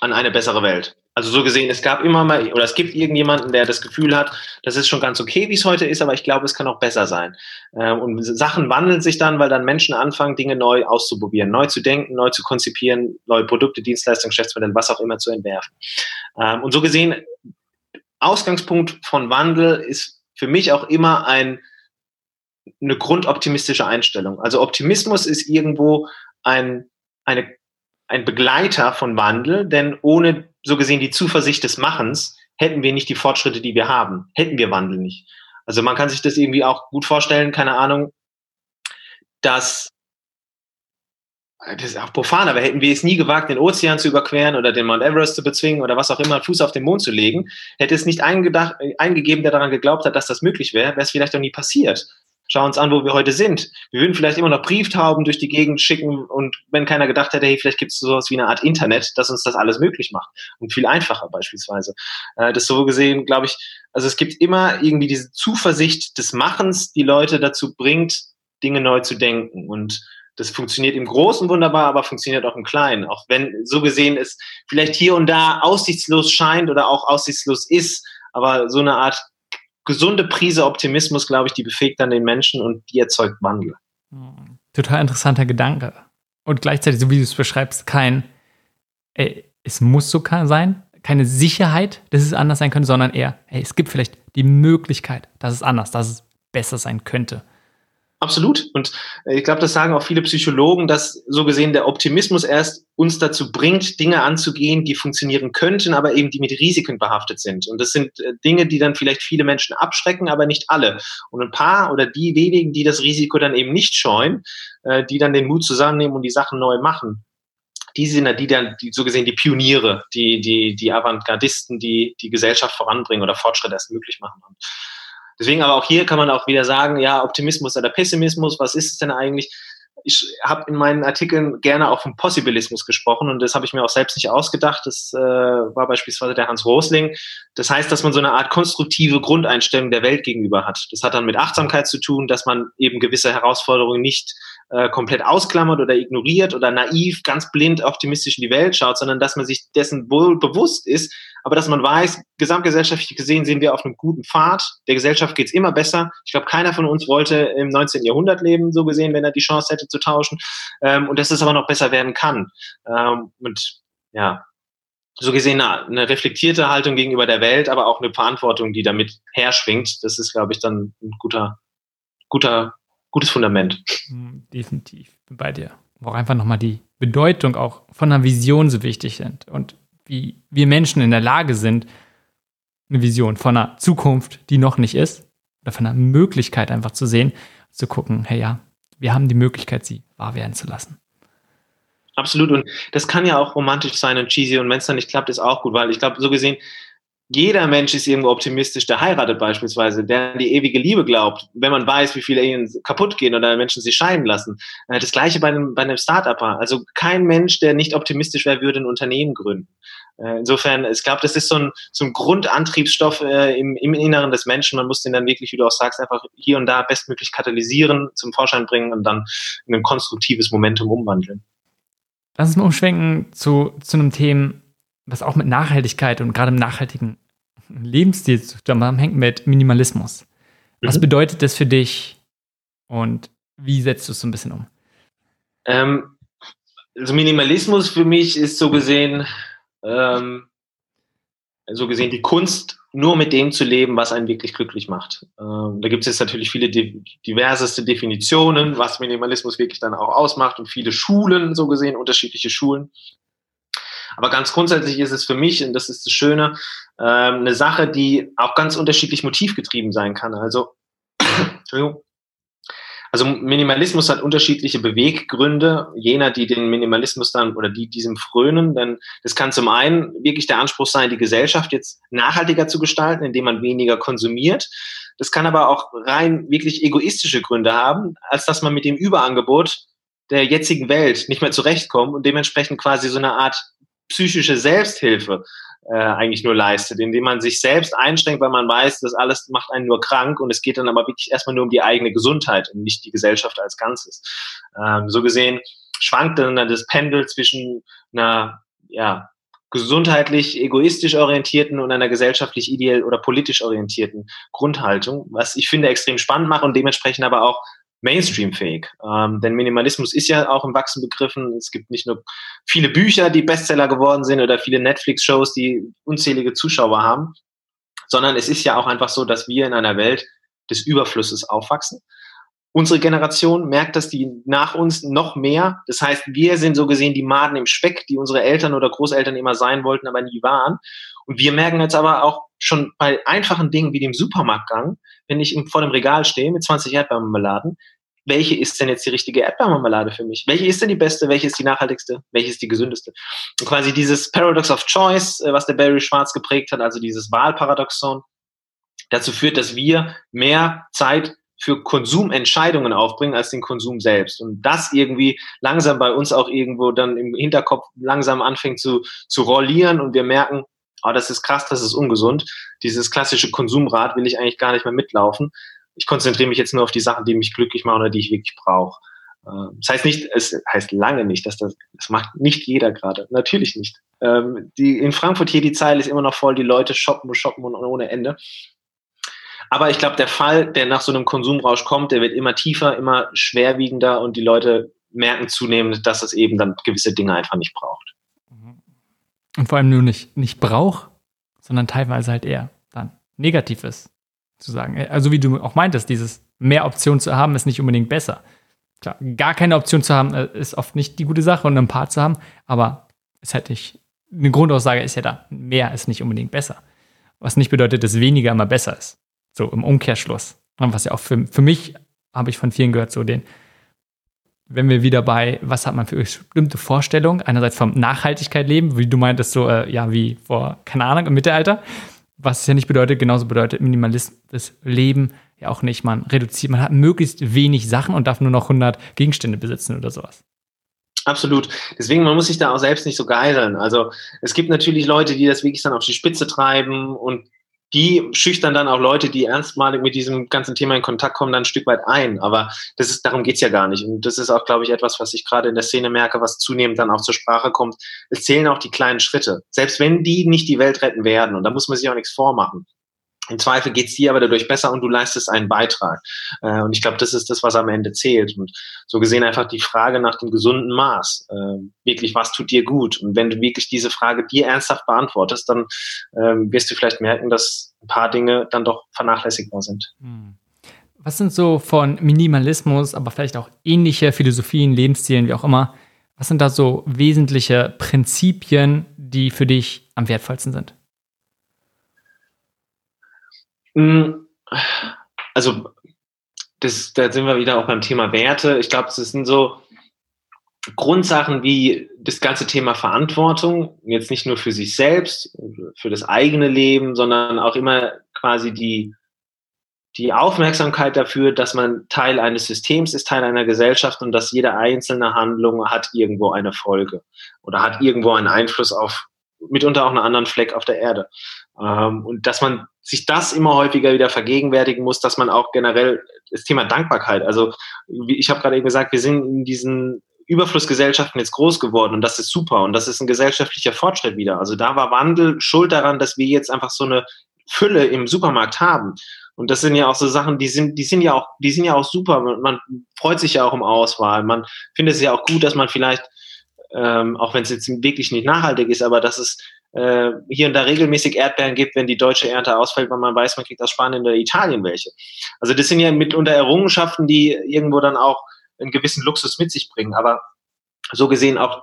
an eine bessere Welt. Also so gesehen, es gab immer mal, oder es gibt irgendjemanden, der das Gefühl hat, das ist schon ganz okay, wie es heute ist, aber ich glaube, es kann auch besser sein. Ähm, und Sachen wandeln sich dann, weil dann Menschen anfangen, Dinge neu auszuprobieren, neu zu denken, neu zu konzipieren, neue Produkte, Dienstleistungen, Geschäftsmodelle, was auch immer zu entwerfen. Ähm, und so gesehen, Ausgangspunkt von Wandel ist für mich auch immer ein, eine grundoptimistische Einstellung. Also Optimismus ist irgendwo ein, eine, ein Begleiter von Wandel, denn ohne so gesehen die Zuversicht des Machens, hätten wir nicht die Fortschritte, die wir haben, hätten wir Wandel nicht. Also man kann sich das irgendwie auch gut vorstellen, keine Ahnung, dass das ist auch profan, aber hätten wir es nie gewagt, den Ozean zu überqueren oder den Mount Everest zu bezwingen oder was auch immer, Fuß auf den Mond zu legen, hätte es nicht eingedacht, eingegeben, der daran geglaubt hat, dass das möglich wäre, wäre es vielleicht auch nie passiert. Schau uns an, wo wir heute sind. Wir würden vielleicht immer noch Brieftauben durch die Gegend schicken und wenn keiner gedacht hätte, hey, vielleicht gibt es sowas wie eine Art Internet, das uns das alles möglich macht und viel einfacher beispielsweise. Äh, das so gesehen, glaube ich, also es gibt immer irgendwie diese Zuversicht des Machens, die Leute dazu bringt, Dinge neu zu denken und das funktioniert im Großen wunderbar, aber funktioniert auch im Kleinen. Auch wenn so gesehen es vielleicht hier und da aussichtslos scheint oder auch aussichtslos ist, aber so eine Art gesunde Prise Optimismus, glaube ich, die befähigt dann den Menschen und die erzeugt Wandel. Hm, total interessanter Gedanke. Und gleichzeitig, so wie du es beschreibst, kein, ey, es muss so sein, keine Sicherheit, dass es anders sein könnte, sondern eher, ey, es gibt vielleicht die Möglichkeit, dass es anders, dass es besser sein könnte. Absolut. Und äh, ich glaube, das sagen auch viele Psychologen, dass so gesehen der Optimismus erst uns dazu bringt, Dinge anzugehen, die funktionieren könnten, aber eben die mit Risiken behaftet sind. Und das sind äh, Dinge, die dann vielleicht viele Menschen abschrecken, aber nicht alle. Und ein paar oder die wenigen, die das Risiko dann eben nicht scheuen, äh, die dann den Mut zusammennehmen und die Sachen neu machen, die sind die dann die, so gesehen die Pioniere, die, die, die Avantgardisten, die die Gesellschaft voranbringen oder Fortschritt erst möglich machen. Deswegen aber auch hier kann man auch wieder sagen, ja, Optimismus oder Pessimismus, was ist es denn eigentlich? Ich habe in meinen Artikeln gerne auch vom Possibilismus gesprochen und das habe ich mir auch selbst nicht ausgedacht. Das äh, war beispielsweise der Hans Rosling. Das heißt, dass man so eine Art konstruktive Grundeinstellung der Welt gegenüber hat. Das hat dann mit Achtsamkeit zu tun, dass man eben gewisse Herausforderungen nicht äh, komplett ausklammert oder ignoriert oder naiv, ganz blind optimistisch in die Welt schaut, sondern dass man sich dessen wohl bewusst ist, aber dass man weiß, gesamtgesellschaftlich gesehen sind wir auf einem guten Pfad. Der Gesellschaft geht's immer besser. Ich glaube, keiner von uns wollte im 19. Jahrhundert leben, so gesehen, wenn er die Chance hätte zu tauschen. Ähm, und dass es aber noch besser werden kann. Ähm, und ja, so gesehen na, eine reflektierte Haltung gegenüber der Welt, aber auch eine Verantwortung, die damit herschwingt. Das ist, glaube ich, dann ein guter, guter, gutes Fundament. Hm, definitiv, bin bei dir. Wo auch einfach nochmal die Bedeutung auch von einer Vision so wichtig sind. Und wie wir Menschen in der Lage sind, eine Vision von einer Zukunft, die noch nicht ist, oder von einer Möglichkeit einfach zu sehen, zu gucken, hey ja, wir haben die Möglichkeit, sie wahr werden zu lassen. Absolut. Und das kann ja auch romantisch sein und cheesy. Und wenn es dann nicht klappt, ist auch gut, weil ich glaube, so gesehen, jeder Mensch ist irgendwo optimistisch, der heiratet beispielsweise, der an die ewige Liebe glaubt, wenn man weiß, wie viele Ehen kaputt gehen oder Menschen sich scheiden lassen. Äh, das gleiche bei einem, bei einem Start-Upper. Also kein Mensch, der nicht optimistisch wäre, würde ein Unternehmen gründen. Äh, insofern, ich glaube, das ist so ein, so ein Grundantriebsstoff äh, im, im Inneren des Menschen. Man muss den dann wirklich, wie du auch sagst, einfach hier und da bestmöglich katalysieren, zum Vorschein bringen und dann in ein konstruktives Momentum umwandeln. Lass uns mal umschwenken zu, zu einem Thema, was auch mit Nachhaltigkeit und gerade im nachhaltigen Lebensstil zusammenhängt mit Minimalismus. Was mhm. bedeutet das für dich und wie setzt du es so ein bisschen um? Ähm, also Minimalismus für mich ist so gesehen, ähm, so gesehen die Kunst, nur mit dem zu leben, was einen wirklich glücklich macht. Ähm, da gibt es jetzt natürlich viele diverseste Definitionen, was Minimalismus wirklich dann auch ausmacht und viele Schulen, so gesehen, unterschiedliche Schulen. Aber ganz grundsätzlich ist es für mich, und das ist das Schöne, ähm, eine Sache, die auch ganz unterschiedlich motivgetrieben sein kann. Also, Entschuldigung. Also Minimalismus hat unterschiedliche Beweggründe, jener, die den Minimalismus dann oder die diesem frönen. Denn das kann zum einen wirklich der Anspruch sein, die Gesellschaft jetzt nachhaltiger zu gestalten, indem man weniger konsumiert. Das kann aber auch rein wirklich egoistische Gründe haben, als dass man mit dem Überangebot der jetzigen Welt nicht mehr zurechtkommt und dementsprechend quasi so eine Art psychische Selbsthilfe äh, eigentlich nur leistet, indem man sich selbst einschränkt, weil man weiß, das alles macht einen nur krank und es geht dann aber wirklich erstmal nur um die eigene Gesundheit und nicht die Gesellschaft als Ganzes. Ähm, so gesehen schwankt dann das Pendel zwischen einer ja, gesundheitlich egoistisch orientierten und einer gesellschaftlich ideell oder politisch orientierten Grundhaltung, was ich finde extrem spannend macht und dementsprechend aber auch Mainstream-fähig. Ähm, denn Minimalismus ist ja auch im Wachsen begriffen. Es gibt nicht nur viele Bücher, die Bestseller geworden sind oder viele Netflix-Shows, die unzählige Zuschauer haben, sondern es ist ja auch einfach so, dass wir in einer Welt des Überflusses aufwachsen. Unsere Generation merkt dass die nach uns noch mehr. Das heißt, wir sind so gesehen die Maden im Speck, die unsere Eltern oder Großeltern immer sein wollten, aber nie waren. Und wir merken jetzt aber auch schon bei einfachen Dingen wie dem Supermarktgang, wenn ich vor dem Regal stehe mit 20 Erdbeermarmeladen, welche ist denn jetzt die richtige Erdbeermarmelade für mich? Welche ist denn die beste? Welche ist die nachhaltigste? Welche ist die gesündeste? Und quasi dieses Paradox of Choice, äh, was der Barry Schwarz geprägt hat, also dieses Wahlparadoxon, dazu führt, dass wir mehr Zeit für Konsumentscheidungen aufbringen als den Konsum selbst. Und das irgendwie langsam bei uns auch irgendwo dann im Hinterkopf langsam anfängt zu, zu rollieren und wir merken, oh, das ist krass, das ist ungesund. Dieses klassische Konsumrad will ich eigentlich gar nicht mehr mitlaufen. Ich konzentriere mich jetzt nur auf die Sachen, die mich glücklich machen oder die ich wirklich brauche. Ähm, das heißt nicht, es heißt lange nicht, dass das, das macht nicht jeder gerade. Natürlich nicht. Ähm, die, in Frankfurt hier die Zeile ist immer noch voll, die Leute shoppen und shoppen und ohne Ende. Aber ich glaube, der Fall, der nach so einem Konsumrausch kommt, der wird immer tiefer, immer schwerwiegender und die Leute merken zunehmend, dass es eben dann gewisse Dinge einfach nicht braucht. Und vor allem nur nicht, nicht braucht, sondern teilweise halt eher dann negativ ist. Zu sagen. Also wie du auch meintest, dieses mehr Optionen zu haben, ist nicht unbedingt besser. Klar, gar keine Option zu haben, äh, ist oft nicht die gute Sache und ein paar zu haben, aber es hätte ich, eine Grundaussage ist ja da, mehr ist nicht unbedingt besser. Was nicht bedeutet, dass weniger immer besser ist. So im Umkehrschluss. Was ja auch für, für mich, habe ich von vielen gehört, so den, wenn wir wieder bei, was hat man für bestimmte Vorstellungen, einerseits vom Nachhaltigkeit leben, wie du meintest, so, äh, ja, wie vor, keine Ahnung, im Mittelalter, was es ja nicht bedeutet, genauso bedeutet Minimalismus Leben ja auch nicht. Man reduziert, man hat möglichst wenig Sachen und darf nur noch 100 Gegenstände besitzen oder sowas. Absolut. Deswegen, man muss sich da auch selbst nicht so geiseln. Also es gibt natürlich Leute, die das wirklich dann auf die Spitze treiben und die schüchtern dann auch Leute, die erstmalig mit diesem ganzen Thema in Kontakt kommen, dann ein Stück weit ein. Aber das ist, darum geht's ja gar nicht. Und das ist auch, glaube ich, etwas, was ich gerade in der Szene merke, was zunehmend dann auch zur Sprache kommt. Es zählen auch die kleinen Schritte. Selbst wenn die nicht die Welt retten werden. Und da muss man sich auch nichts vormachen. Im Zweifel geht's dir aber dadurch besser und du leistest einen Beitrag. Äh, und ich glaube, das ist das, was am Ende zählt. Und so gesehen einfach die Frage nach dem gesunden Maß. Äh, wirklich, was tut dir gut? Und wenn du wirklich diese Frage dir ernsthaft beantwortest, dann ähm, wirst du vielleicht merken, dass ein paar Dinge dann doch vernachlässigbar sind. Hm. Was sind so von Minimalismus, aber vielleicht auch ähnliche Philosophien, Lebensstilen, wie auch immer, was sind da so wesentliche Prinzipien, die für dich am wertvollsten sind? Hm, also, das, da sind wir wieder auch beim Thema Werte. Ich glaube, es sind so Grundsachen wie das ganze Thema Verantwortung, jetzt nicht nur für sich selbst, für das eigene Leben, sondern auch immer quasi die, die Aufmerksamkeit dafür, dass man Teil eines Systems ist, Teil einer Gesellschaft und dass jede einzelne Handlung hat irgendwo eine Folge oder hat irgendwo einen Einfluss auf mitunter auch einen anderen Fleck auf der Erde. Ähm, und dass man sich das immer häufiger wieder vergegenwärtigen muss, dass man auch generell das Thema Dankbarkeit, also wie ich habe gerade eben gesagt, wir sind in diesen Überflussgesellschaften jetzt groß geworden und das ist super und das ist ein gesellschaftlicher Fortschritt wieder. Also da war Wandel schuld daran, dass wir jetzt einfach so eine Fülle im Supermarkt haben. Und das sind ja auch so Sachen, die sind, die sind ja auch, die sind ja auch super. Man, freut sich ja auch um Auswahl. Man findet es ja auch gut, dass man vielleicht, ähm, auch wenn es jetzt wirklich nicht nachhaltig ist, aber dass es äh, hier und da regelmäßig Erdbeeren gibt, wenn die deutsche Ernte ausfällt, weil man weiß, man kriegt aus Spanien oder Italien welche. Also das sind ja mitunter Errungenschaften, die irgendwo dann auch einen gewissen Luxus mit sich bringen. Aber so gesehen auch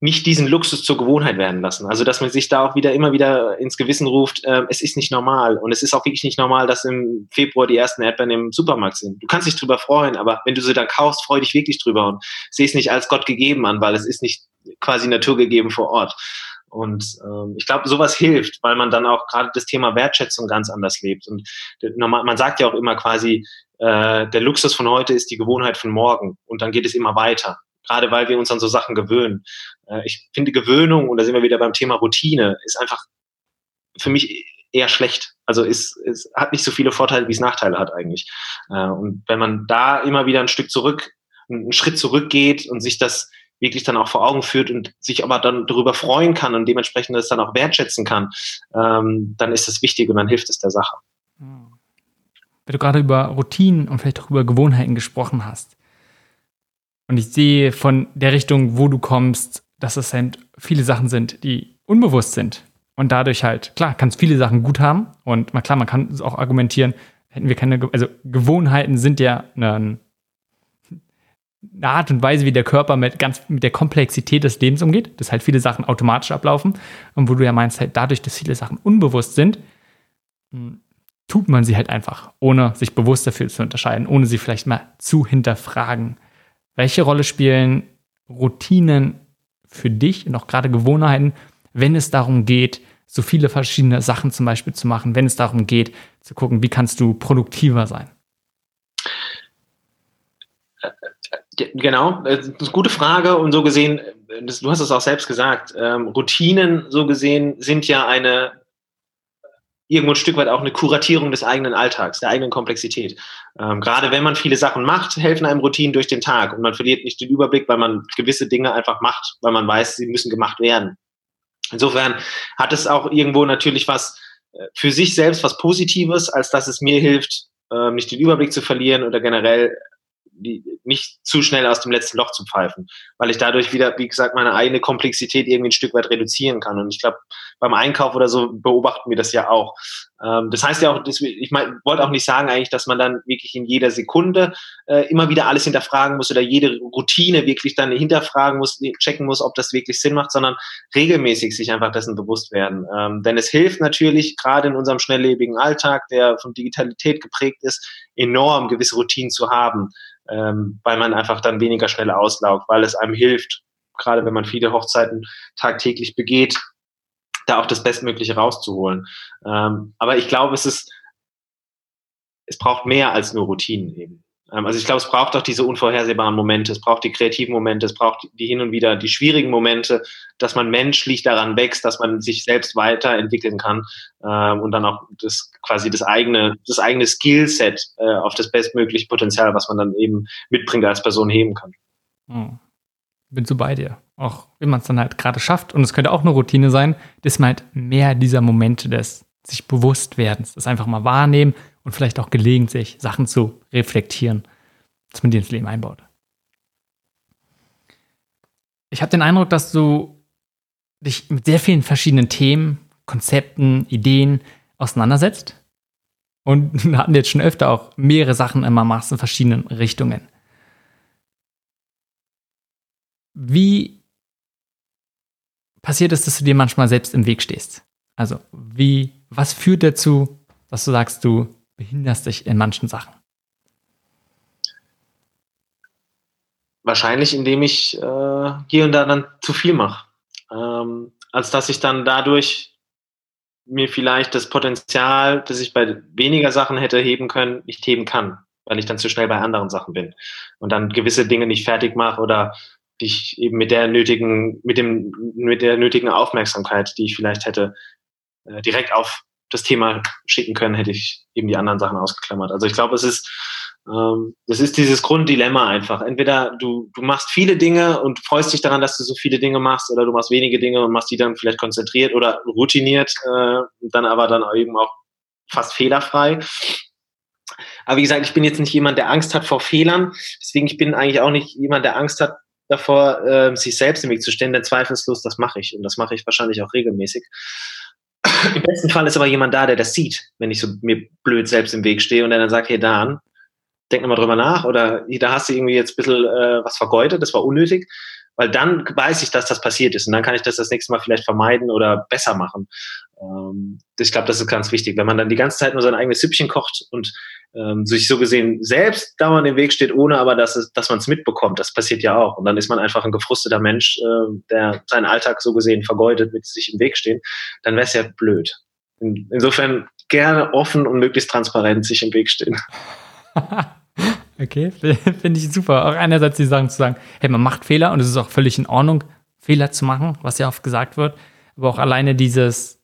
nicht diesen Luxus zur Gewohnheit werden lassen. Also dass man sich da auch wieder immer wieder ins Gewissen ruft, äh, es ist nicht normal. Und es ist auch wirklich nicht normal, dass im Februar die ersten Erdbeeren im Supermarkt sind. Du kannst dich drüber freuen, aber wenn du sie dann kaufst, freu dich wirklich drüber und sehe es nicht als Gott gegeben an, weil es ist nicht quasi naturgegeben vor Ort. Und ähm, ich glaube, sowas hilft, weil man dann auch gerade das Thema Wertschätzung ganz anders lebt. Und man sagt ja auch immer quasi, äh, der Luxus von heute ist die Gewohnheit von morgen. Und dann geht es immer weiter gerade weil wir uns an so Sachen gewöhnen. Äh, ich finde Gewöhnung, und da sind wir wieder beim Thema Routine, ist einfach für mich eher schlecht. Also es, es hat nicht so viele Vorteile, wie es Nachteile hat eigentlich. Äh, und wenn man da immer wieder ein Stück zurück, einen Schritt zurückgeht und sich das wirklich dann auch vor Augen führt und sich aber dann darüber freuen kann und dementsprechend das dann auch wertschätzen kann, ähm, dann ist das wichtig und dann hilft es der Sache. Wenn du gerade über Routinen und vielleicht auch über Gewohnheiten gesprochen hast, und ich sehe von der Richtung, wo du kommst, dass es halt viele Sachen sind, die unbewusst sind. Und dadurch halt, klar, kannst viele Sachen gut haben. Und mal klar, man kann es auch argumentieren, hätten wir keine, also Gewohnheiten sind ja eine, eine Art und Weise, wie der Körper mit ganz mit der Komplexität des Lebens umgeht, dass halt viele Sachen automatisch ablaufen. Und wo du ja meinst, halt dadurch, dass viele Sachen unbewusst sind, hm, tut man sie halt einfach, ohne sich bewusst dafür zu unterscheiden, ohne sie vielleicht mal zu hinterfragen. Welche Rolle spielen Routinen für dich und auch gerade Gewohnheiten, wenn es darum geht, so viele verschiedene Sachen zum Beispiel zu machen, wenn es darum geht, zu gucken, wie kannst du produktiver sein? Genau, das ist eine gute Frage und so gesehen, du hast es auch selbst gesagt, ähm, Routinen so gesehen sind ja eine irgendwo ein Stück weit auch eine Kuratierung des eigenen Alltags, der eigenen Komplexität. Ähm, gerade wenn man viele Sachen macht, helfen einem Routinen durch den Tag und man verliert nicht den Überblick, weil man gewisse Dinge einfach macht, weil man weiß, sie müssen gemacht werden. Insofern hat es auch irgendwo natürlich was äh, für sich selbst was Positives, als dass es mir hilft, äh, nicht den Überblick zu verlieren oder generell die, nicht zu schnell aus dem letzten Loch zu pfeifen, weil ich dadurch wieder, wie gesagt, meine eigene Komplexität irgendwie ein Stück weit reduzieren kann. Und ich glaube, beim Einkauf oder so beobachten wir das ja auch. Ähm, das heißt ja auch, das, ich mein, wollte auch nicht sagen eigentlich, dass man dann wirklich in jeder Sekunde äh, immer wieder alles hinterfragen muss oder jede Routine wirklich dann hinterfragen muss, checken muss, ob das wirklich Sinn macht, sondern regelmäßig sich einfach dessen bewusst werden. Ähm, denn es hilft natürlich, gerade in unserem schnelllebigen Alltag, der von Digitalität geprägt ist, enorm gewisse Routinen zu haben ähm, weil man einfach dann weniger schnell auslaugt, weil es einem hilft, gerade wenn man viele Hochzeiten tagtäglich begeht, da auch das Bestmögliche rauszuholen. Ähm, aber ich glaube, es ist, es braucht mehr als nur Routinen eben. Ähm, also ich glaube, es braucht auch diese unvorhersehbaren Momente, es braucht die kreativen Momente, es braucht die hin und wieder die schwierigen Momente, dass man menschlich daran wächst, dass man sich selbst weiterentwickeln kann ähm, und dann auch das quasi das eigene, das eigene Skillset äh, auf das bestmögliche Potenzial, was man dann eben mitbringt als Person heben kann. Hm. Bin so bei dir. Auch wenn man es dann halt gerade schafft, und es könnte auch eine Routine sein, dass man halt mehr dieser Momente des sich bewusst werdens, das einfach mal wahrnehmen und vielleicht auch gelegentlich Sachen zu reflektieren, dass man die ins Leben einbaut. Ich habe den Eindruck, dass du dich mit sehr vielen verschiedenen Themen, Konzepten, Ideen auseinandersetzt. Und wir hatten jetzt schon öfter auch mehrere Sachen immer machst in verschiedenen Richtungen. Wie passiert es, dass du dir manchmal selbst im Weg stehst? Also, wie, was führt dazu, dass du sagst, du behinderst dich in manchen Sachen? Wahrscheinlich, indem ich äh, hier und da dann zu viel mache. Ähm, als dass ich dann dadurch mir vielleicht das Potenzial, das ich bei weniger Sachen hätte heben können, nicht heben kann, weil ich dann zu schnell bei anderen Sachen bin und dann gewisse Dinge nicht fertig mache oder dich eben mit der nötigen, mit dem, mit der nötigen Aufmerksamkeit, die ich vielleicht hätte, äh, direkt auf das Thema schicken können, hätte ich eben die anderen Sachen ausgeklammert. Also ich glaube, es ist, ähm, das ist dieses Grunddilemma einfach. Entweder du, du machst viele Dinge und freust dich daran, dass du so viele Dinge machst, oder du machst wenige Dinge und machst die dann vielleicht konzentriert oder routiniert, äh, dann aber dann eben auch fast fehlerfrei. Aber wie gesagt, ich bin jetzt nicht jemand, der Angst hat vor Fehlern. Deswegen, ich bin eigentlich auch nicht jemand, der Angst hat davor, äh, sich selbst im Weg zu stellen. Denn zweifellos, das mache ich. Und das mache ich wahrscheinlich auch regelmäßig. Im besten Fall ist aber jemand da, der das sieht, wenn ich so mir blöd selbst im Weg stehe und der dann sagt, hey Dan, denk nochmal drüber nach oder da hast du irgendwie jetzt ein bisschen äh, was vergeudet, das war unnötig. Weil dann weiß ich, dass das passiert ist und dann kann ich das das nächste Mal vielleicht vermeiden oder besser machen. Ähm, ich glaube, das ist ganz wichtig. Wenn man dann die ganze Zeit nur sein eigenes Süppchen kocht und ähm, sich so gesehen selbst dauernd im Weg steht, ohne aber, dass, dass man es mitbekommt, das passiert ja auch. Und dann ist man einfach ein gefrusteter Mensch, äh, der seinen Alltag so gesehen vergeudet mit sich im Weg stehen. Dann wäre es ja blöd. In, insofern gerne offen und möglichst transparent sich im Weg stehen. Okay, finde ich super. Auch einerseits die Sachen zu sagen, hey, man macht Fehler und es ist auch völlig in Ordnung, Fehler zu machen, was ja oft gesagt wird. Aber auch alleine dieses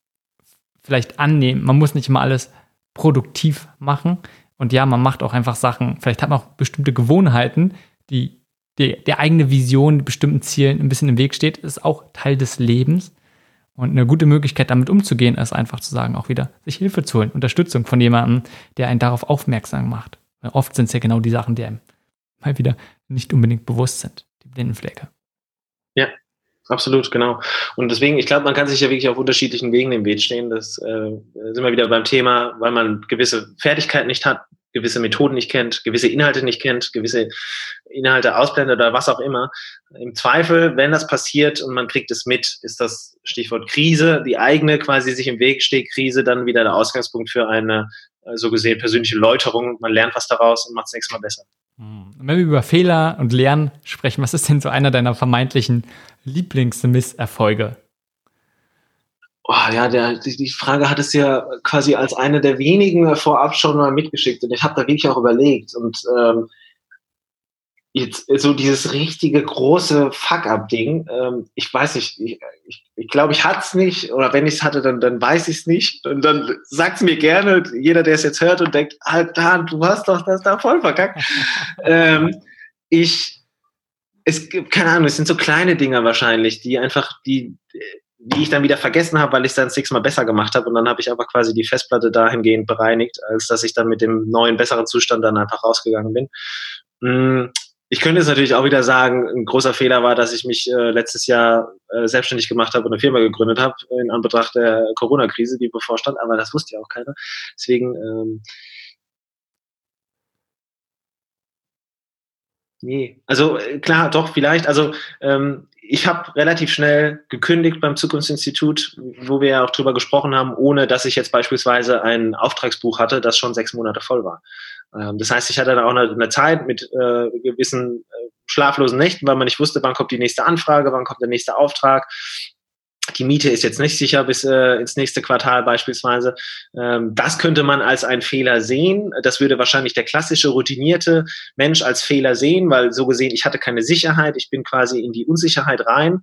vielleicht annehmen. Man muss nicht immer alles produktiv machen. Und ja, man macht auch einfach Sachen. Vielleicht hat man auch bestimmte Gewohnheiten, die, die der eigene Vision, bestimmten Zielen ein bisschen im Weg steht. ist auch Teil des Lebens. Und eine gute Möglichkeit, damit umzugehen, ist einfach zu sagen, auch wieder sich Hilfe zu holen, Unterstützung von jemandem, der einen darauf aufmerksam macht. Oft sind es ja genau die Sachen, die einem mal wieder nicht unbedingt bewusst sind, die Blindenflecke. Ja, absolut, genau. Und deswegen, ich glaube, man kann sich ja wirklich auf unterschiedlichen Wegen im Weg stehen. Das äh, sind wir wieder beim Thema, weil man gewisse Fertigkeiten nicht hat, gewisse Methoden nicht kennt, gewisse Inhalte nicht kennt, gewisse Inhalte ausblendet oder was auch immer. Im Zweifel, wenn das passiert und man kriegt es mit, ist das Stichwort Krise, die eigene quasi sich im Weg steht, Krise, dann wieder der Ausgangspunkt für eine äh, so gesehen persönliche Läuterung. Man lernt was daraus und macht es nächstes Mal besser. Hm. Wenn wir über Fehler und Lernen sprechen, was ist denn so einer deiner vermeintlichen Lieblingsmisserfolge? Oh, ja, der, die, die Frage hat es ja quasi als eine der wenigen vorab schon mal mitgeschickt und ich habe da wirklich auch überlegt und ähm, jetzt so dieses richtige große Fuck-up-Ding, ähm, ich weiß nicht, ich glaube, ich, ich, glaub, ich hatte es nicht oder wenn ich es hatte, dann, dann weiß ich es nicht und dann sagt es mir gerne, jeder, der es jetzt hört und denkt, Alter, du hast doch das da voll verkackt. ähm, ich, es gibt, keine Ahnung, es sind so kleine Dinger wahrscheinlich, die einfach, die, die ich dann wieder vergessen habe, weil ich es dann sechsmal besser gemacht habe und dann habe ich aber quasi die Festplatte dahingehend bereinigt, als dass ich dann mit dem neuen, besseren Zustand dann einfach rausgegangen bin. Mm, ich könnte jetzt natürlich auch wieder sagen, ein großer Fehler war, dass ich mich äh, letztes Jahr äh, selbstständig gemacht habe und eine Firma gegründet habe in Anbetracht der Corona-Krise, die bevorstand, aber das wusste ja auch keiner. Deswegen ähm, Nee, also äh, klar, doch, vielleicht. Also ähm, ich habe relativ schnell gekündigt beim Zukunftsinstitut, wo wir ja auch drüber gesprochen haben, ohne dass ich jetzt beispielsweise ein Auftragsbuch hatte, das schon sechs Monate voll war. Ähm, das heißt, ich hatte dann auch eine, eine Zeit mit äh, gewissen äh, schlaflosen Nächten, weil man nicht wusste, wann kommt die nächste Anfrage, wann kommt der nächste Auftrag. Die Miete ist jetzt nicht sicher bis äh, ins nächste Quartal beispielsweise. Ähm, das könnte man als einen Fehler sehen. Das würde wahrscheinlich der klassische routinierte Mensch als Fehler sehen, weil so gesehen, ich hatte keine Sicherheit, ich bin quasi in die Unsicherheit rein.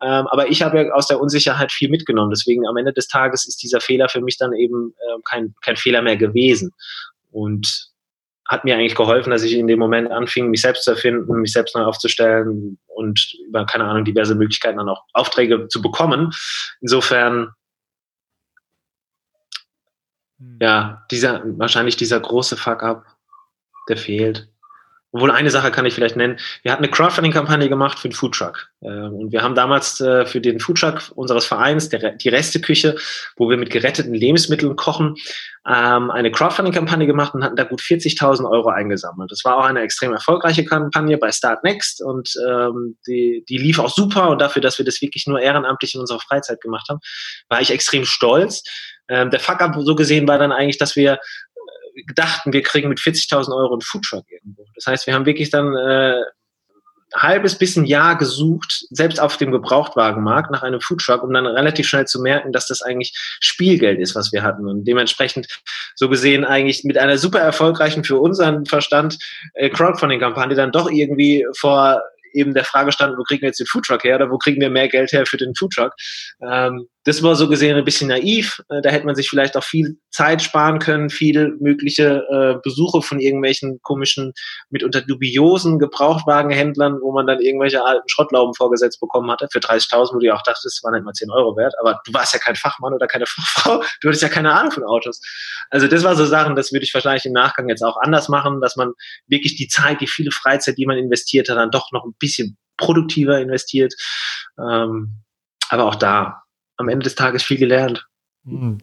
Ähm, aber ich habe aus der Unsicherheit viel mitgenommen. Deswegen am Ende des Tages ist dieser Fehler für mich dann eben äh, kein, kein Fehler mehr gewesen. Und hat mir eigentlich geholfen, dass ich in dem Moment anfing, mich selbst zu erfinden, mich selbst neu aufzustellen und über, keine Ahnung, diverse Möglichkeiten dann auch Aufträge zu bekommen. Insofern, hm. ja, dieser, wahrscheinlich dieser große Fuck-up, der fehlt. Obwohl eine Sache kann ich vielleicht nennen. Wir hatten eine Crowdfunding-Kampagne gemacht für den Foodtruck. Ähm, und wir haben damals äh, für den Foodtruck unseres Vereins, die Resteküche, wo wir mit geretteten Lebensmitteln kochen, ähm, eine Crowdfunding-Kampagne gemacht und hatten da gut 40.000 Euro eingesammelt. Das war auch eine extrem erfolgreiche Kampagne bei Start Next und ähm, die, die lief auch super. Und dafür, dass wir das wirklich nur ehrenamtlich in unserer Freizeit gemacht haben, war ich extrem stolz. der Fuck-up so gesehen war dann eigentlich, dass wir dachten, wir kriegen mit 40.000 Euro einen Foodtruck irgendwo. Das heißt, wir haben wirklich dann äh, halbes bis ein Jahr gesucht, selbst auf dem Gebrauchtwagenmarkt nach einem Foodtruck, um dann relativ schnell zu merken, dass das eigentlich Spielgeld ist, was wir hatten. Und dementsprechend so gesehen eigentlich mit einer super erfolgreichen für unseren Verstand äh, Crowdfunding-Kampagne dann doch irgendwie vor eben der Frage standen, wo kriegen wir jetzt den Foodtruck her oder wo kriegen wir mehr Geld her für den Foodtruck. Ähm, das war so gesehen ein bisschen naiv. Äh, da hätte man sich vielleicht auch viel Zeit sparen können, viele mögliche äh, Besuche von irgendwelchen komischen, mitunter dubiosen Gebrauchtwagenhändlern, wo man dann irgendwelche alten Schrottlauben vorgesetzt bekommen hatte für 30.000, wo du ja auch dachtest, das war nicht mal 10 Euro wert, aber du warst ja kein Fachmann oder keine Fachfrau, du hattest ja keine Ahnung von Autos. Also das war so Sachen, das würde ich wahrscheinlich im Nachgang jetzt auch anders machen, dass man wirklich die Zeit, die viele Freizeit, die man investiert hat, dann doch noch ein bisschen produktiver investiert. Ähm, aber auch da am Ende des Tages viel gelernt. Hm.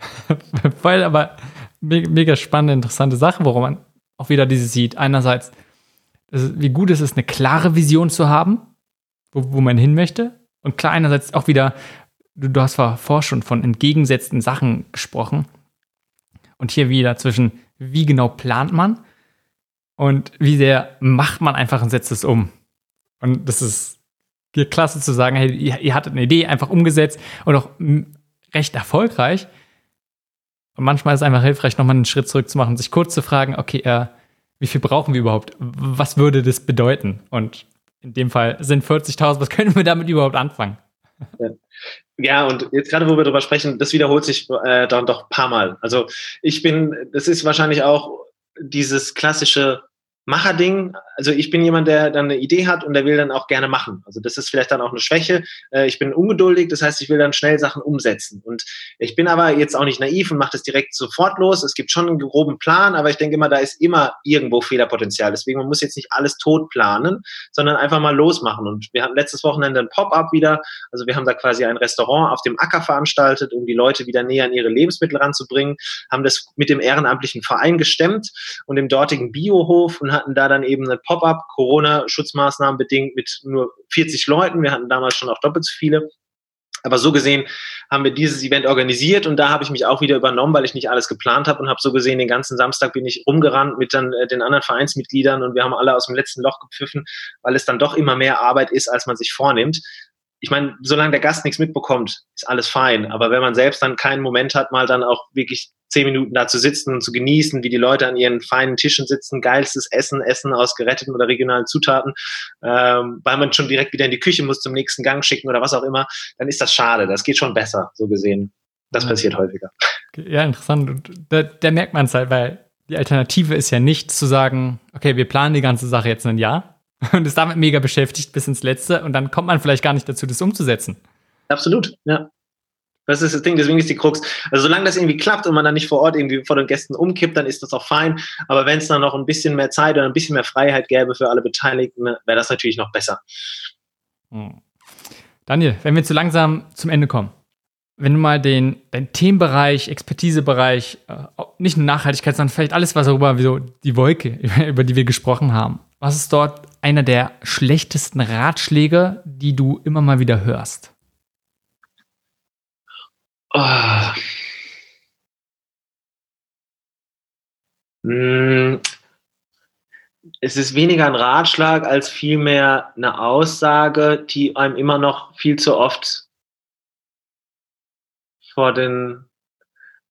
Weil aber mega spannende, interessante Sache, worum man auch wieder dieses sieht. Einerseits, ist, wie gut ist es, eine klare Vision zu haben, wo, wo man hin möchte. Und klar, einerseits auch wieder, du, du hast vorher schon von entgegengesetzten Sachen gesprochen. Und hier wieder zwischen, wie genau plant man und wie sehr macht man einfach und setzt es um. Und das ist klasse zu sagen, hey, ihr, ihr hattet eine Idee, einfach umgesetzt und auch recht erfolgreich. Und manchmal ist es einfach hilfreich, nochmal einen Schritt zurück zu machen, sich kurz zu fragen, okay, äh, wie viel brauchen wir überhaupt? Was würde das bedeuten? Und in dem Fall sind 40.000, was können wir damit überhaupt anfangen? Ja, und jetzt gerade, wo wir darüber sprechen, das wiederholt sich äh, dann doch ein paar Mal. Also ich bin, das ist wahrscheinlich auch dieses klassische Macherding. Also ich bin jemand, der dann eine Idee hat und der will dann auch gerne machen. Also das ist vielleicht dann auch eine Schwäche. Äh, ich bin ungeduldig, das heißt, ich will dann schnell Sachen umsetzen. Und ich bin aber jetzt auch nicht naiv und mache das direkt sofort los. Es gibt schon einen groben Plan, aber ich denke immer, da ist immer irgendwo Fehlerpotenzial. Deswegen man muss jetzt nicht alles tot planen, sondern einfach mal losmachen. Und wir hatten letztes Wochenende ein Pop-up wieder. Also wir haben da quasi ein Restaurant auf dem Acker veranstaltet, um die Leute wieder näher an ihre Lebensmittel ranzubringen, haben das mit dem ehrenamtlichen Verein gestemmt und dem dortigen Biohof und hatten da dann eben ein Pop-up, Corona-Schutzmaßnahmen bedingt mit nur 40 Leuten. Wir hatten damals schon auch doppelt so viele. Aber so gesehen haben wir dieses Event organisiert und da habe ich mich auch wieder übernommen, weil ich nicht alles geplant habe und habe so gesehen, den ganzen Samstag bin ich rumgerannt mit dann äh, den anderen Vereinsmitgliedern und wir haben alle aus dem letzten Loch gepfiffen, weil es dann doch immer mehr Arbeit ist, als man sich vornimmt ich meine, solange der Gast nichts mitbekommt, ist alles fein. Aber wenn man selbst dann keinen Moment hat, mal dann auch wirklich zehn Minuten da zu sitzen und zu genießen, wie die Leute an ihren feinen Tischen sitzen, geilstes Essen, Essen aus geretteten oder regionalen Zutaten, ähm, weil man schon direkt wieder in die Küche muss, zum nächsten Gang schicken oder was auch immer, dann ist das schade. Das geht schon besser, so gesehen. Das ja. passiert häufiger. Ja, interessant. Und da, da merkt man es halt, weil die Alternative ist ja nicht zu sagen, okay, wir planen die ganze Sache jetzt ein Jahr, und ist damit mega beschäftigt bis ins Letzte und dann kommt man vielleicht gar nicht dazu, das umzusetzen. Absolut, ja. Das ist das Ding, deswegen ist die Krux. Also solange das irgendwie klappt und man dann nicht vor Ort irgendwie vor den Gästen umkippt, dann ist das auch fein. Aber wenn es dann noch ein bisschen mehr Zeit oder ein bisschen mehr Freiheit gäbe für alle Beteiligten, wäre das natürlich noch besser. Hm. Daniel, wenn wir zu langsam zum Ende kommen, wenn du mal den, den Themenbereich, Expertisebereich, äh, nicht nur Nachhaltigkeit, sondern vielleicht alles, was darüber, wie so die Wolke, über die wir gesprochen haben, was ist dort einer der schlechtesten Ratschläge, die du immer mal wieder hörst? Oh. Es ist weniger ein Ratschlag als vielmehr eine Aussage, die einem immer noch viel zu oft vor den,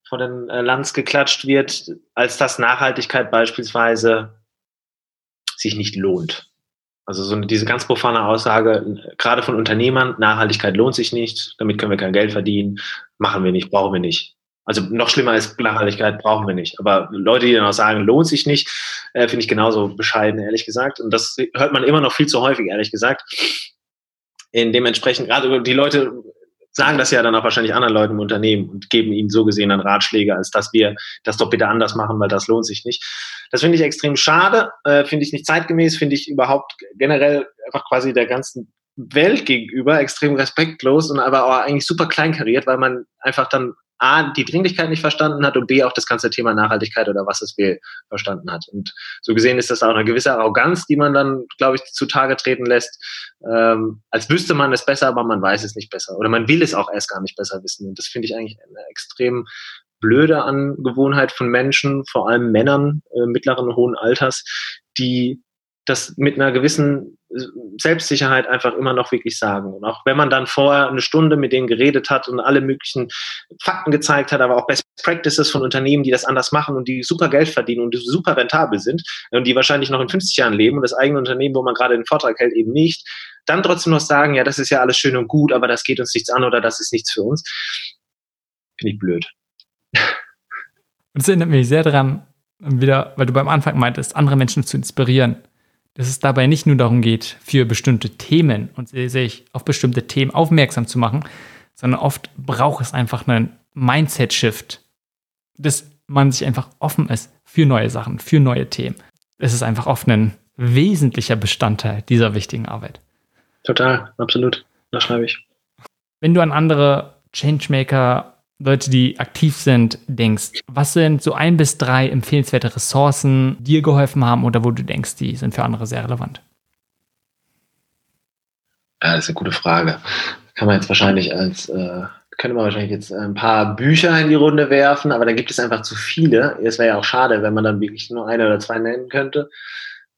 vor den äh, Lanz geklatscht wird, als dass Nachhaltigkeit beispielsweise sich nicht lohnt. Also so diese ganz profane Aussage, gerade von Unternehmern, Nachhaltigkeit lohnt sich nicht, damit können wir kein Geld verdienen, machen wir nicht, brauchen wir nicht. Also noch schlimmer als Nachhaltigkeit brauchen wir nicht. Aber Leute, die dann auch sagen, lohnt sich nicht, äh, finde ich genauso bescheiden, ehrlich gesagt. Und das hört man immer noch viel zu häufig, ehrlich gesagt. In dementsprechend, gerade die Leute sagen das ja dann auch wahrscheinlich anderen Leuten im Unternehmen und geben ihnen so gesehen dann Ratschläge, als dass wir das doch bitte anders machen, weil das lohnt sich nicht. Das finde ich extrem schade, äh, finde ich nicht zeitgemäß, finde ich überhaupt generell einfach quasi der ganzen Welt gegenüber extrem respektlos und aber auch eigentlich super kleinkariert, weil man einfach dann A, die Dringlichkeit nicht verstanden hat und B, auch das ganze Thema Nachhaltigkeit oder was es will, verstanden hat. Und so gesehen ist das auch eine gewisse Arroganz, die man dann, glaube ich, zutage treten lässt, ähm, als wüsste man es besser, aber man weiß es nicht besser. Oder man will es auch erst gar nicht besser wissen. Und das finde ich eigentlich eine extrem blöde Angewohnheit von Menschen, vor allem Männern äh, mittleren hohen Alters, die das mit einer gewissen Selbstsicherheit einfach immer noch wirklich sagen. Und auch wenn man dann vorher eine Stunde mit denen geredet hat und alle möglichen Fakten gezeigt hat, aber auch Best Practices von Unternehmen, die das anders machen und die super Geld verdienen und super rentabel sind und die wahrscheinlich noch in 50 Jahren leben und das eigene Unternehmen, wo man gerade den Vortrag hält, eben nicht, dann trotzdem noch sagen, ja, das ist ja alles schön und gut, aber das geht uns nichts an oder das ist nichts für uns, finde ich blöd. Und das erinnert mich sehr daran, wieder, weil du beim Anfang meintest, andere Menschen zu inspirieren dass es dabei nicht nur darum geht, für bestimmte Themen und sich auf bestimmte Themen aufmerksam zu machen, sondern oft braucht es einfach einen Mindset-Shift, dass man sich einfach offen ist für neue Sachen, für neue Themen. Es ist einfach oft ein wesentlicher Bestandteil dieser wichtigen Arbeit. Total, absolut. Das schreibe ich. Wenn du an andere Changemaker Leute, die aktiv sind, denkst, was sind so ein bis drei empfehlenswerte Ressourcen, die dir geholfen haben oder wo du denkst, die sind für andere sehr relevant? Ja, das ist eine gute Frage. Kann man jetzt wahrscheinlich als, äh, könnte man wahrscheinlich jetzt ein paar Bücher in die Runde werfen, aber da gibt es einfach zu viele. Es wäre ja auch schade, wenn man dann wirklich nur eine oder zwei nennen könnte.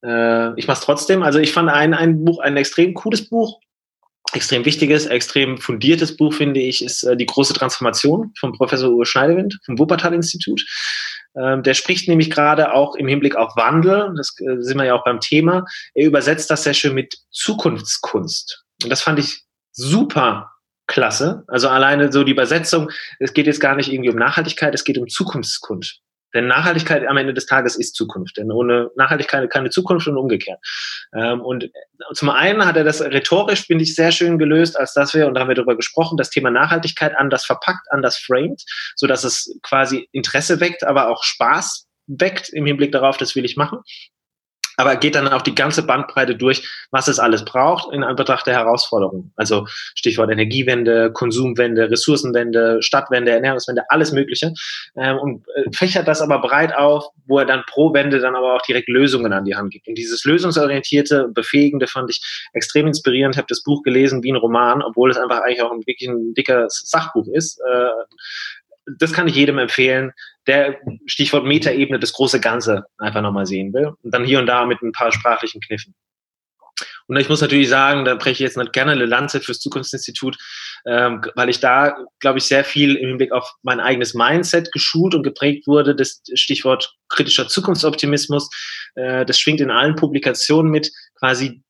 Äh, ich mache es trotzdem. Also ich fand ein, ein Buch, ein extrem cooles Buch, extrem wichtiges, extrem fundiertes Buch, finde ich, ist äh, Die große Transformation von Professor Uwe Schneidewind vom Wuppertal-Institut. Ähm, der spricht nämlich gerade auch im Hinblick auf Wandel, das äh, sind wir ja auch beim Thema. Er übersetzt das sehr schön mit Zukunftskunst. Und das fand ich super klasse. Also alleine so die Übersetzung, es geht jetzt gar nicht irgendwie um Nachhaltigkeit, es geht um Zukunftskunst. Denn Nachhaltigkeit am Ende des Tages ist Zukunft. Denn ohne Nachhaltigkeit keine Zukunft und umgekehrt. Ähm, und zum einen hat er das rhetorisch, finde ich, sehr schön gelöst, als dass wir, und da haben wir darüber gesprochen, das Thema Nachhaltigkeit anders verpackt, anders framed, so dass es quasi Interesse weckt, aber auch Spaß weckt im Hinblick darauf, das will ich machen aber geht dann auch die ganze Bandbreite durch, was es alles braucht in Anbetracht der Herausforderungen. Also Stichwort Energiewende, Konsumwende, Ressourcenwende, Stadtwende, Ernährungswende, alles Mögliche. Ähm, und äh, fächert das aber breit auf, wo er dann pro Wende dann aber auch direkt Lösungen an die Hand gibt. Und dieses lösungsorientierte, befähigende fand ich extrem inspirierend. Habe das Buch gelesen wie ein Roman, obwohl es einfach eigentlich auch ein wirklich ein dickes Sachbuch ist. Äh, das kann ich jedem empfehlen, der Stichwort Metaebene das große Ganze einfach nochmal sehen will. Und dann hier und da mit ein paar sprachlichen Kniffen. Und ich muss natürlich sagen, da breche ich jetzt nicht gerne eine Lanze fürs Zukunftsinstitut, ähm, weil ich da, glaube ich, sehr viel im Hinblick auf mein eigenes Mindset geschult und geprägt wurde. Das Stichwort kritischer Zukunftsoptimismus, äh, das schwingt in allen Publikationen mit, quasi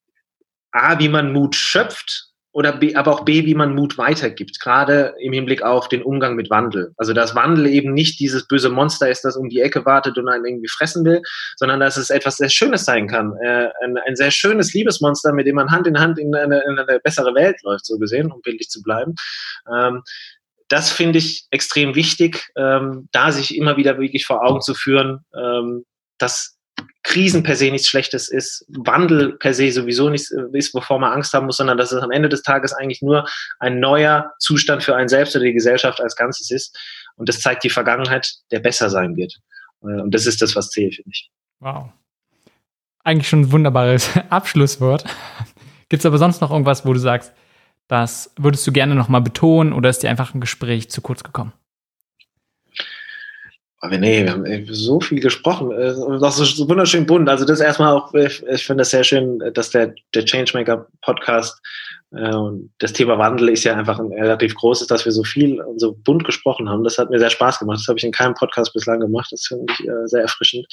A, wie man Mut schöpft, oder B, aber auch B, wie man Mut weitergibt, gerade im Hinblick auf den Umgang mit Wandel. Also dass Wandel eben nicht dieses böse Monster ist, das um die Ecke wartet und einen irgendwie fressen will, sondern dass es etwas sehr Schönes sein kann. Äh, ein, ein, sehr schönes Liebesmonster, mit dem man Hand in Hand in eine, in eine bessere Welt läuft, so gesehen, um bildlich zu bleiben. Ähm, das finde ich extrem wichtig, ähm, da sich immer wieder wirklich vor Augen zu führen, ähm, dass Krisen per se nichts Schlechtes ist, Wandel per se sowieso nichts äh, ist, wovor man Angst haben muss, sondern dass es am Ende des Tages eigentlich nur ein neuer Zustand für einen selbst oder die Gesellschaft als Ganzes ist. Und das zeigt die Vergangenheit, der besser sein wird. Äh, und das ist das, was zählt, finde ich. Wow. Eigentlich schon ein wunderbares Abschlusswort. Gibt es aber sonst noch irgendwas, wo du sagst, das würdest du gerne nochmal betonen oder ist dir einfach ein Gespräch zu kurz gekommen? Aber nee, wir haben so viel gesprochen. Das ist so wunderschön bunt. Also das erstmal auch, ich, ich finde das sehr schön, dass der, der Changemaker Podcast äh, das Thema Wandel ist ja einfach ein relativ großes, dass wir so viel und so bunt gesprochen haben. Das hat mir sehr Spaß gemacht. Das habe ich in keinem Podcast bislang gemacht. Das finde ich äh, sehr erfrischend.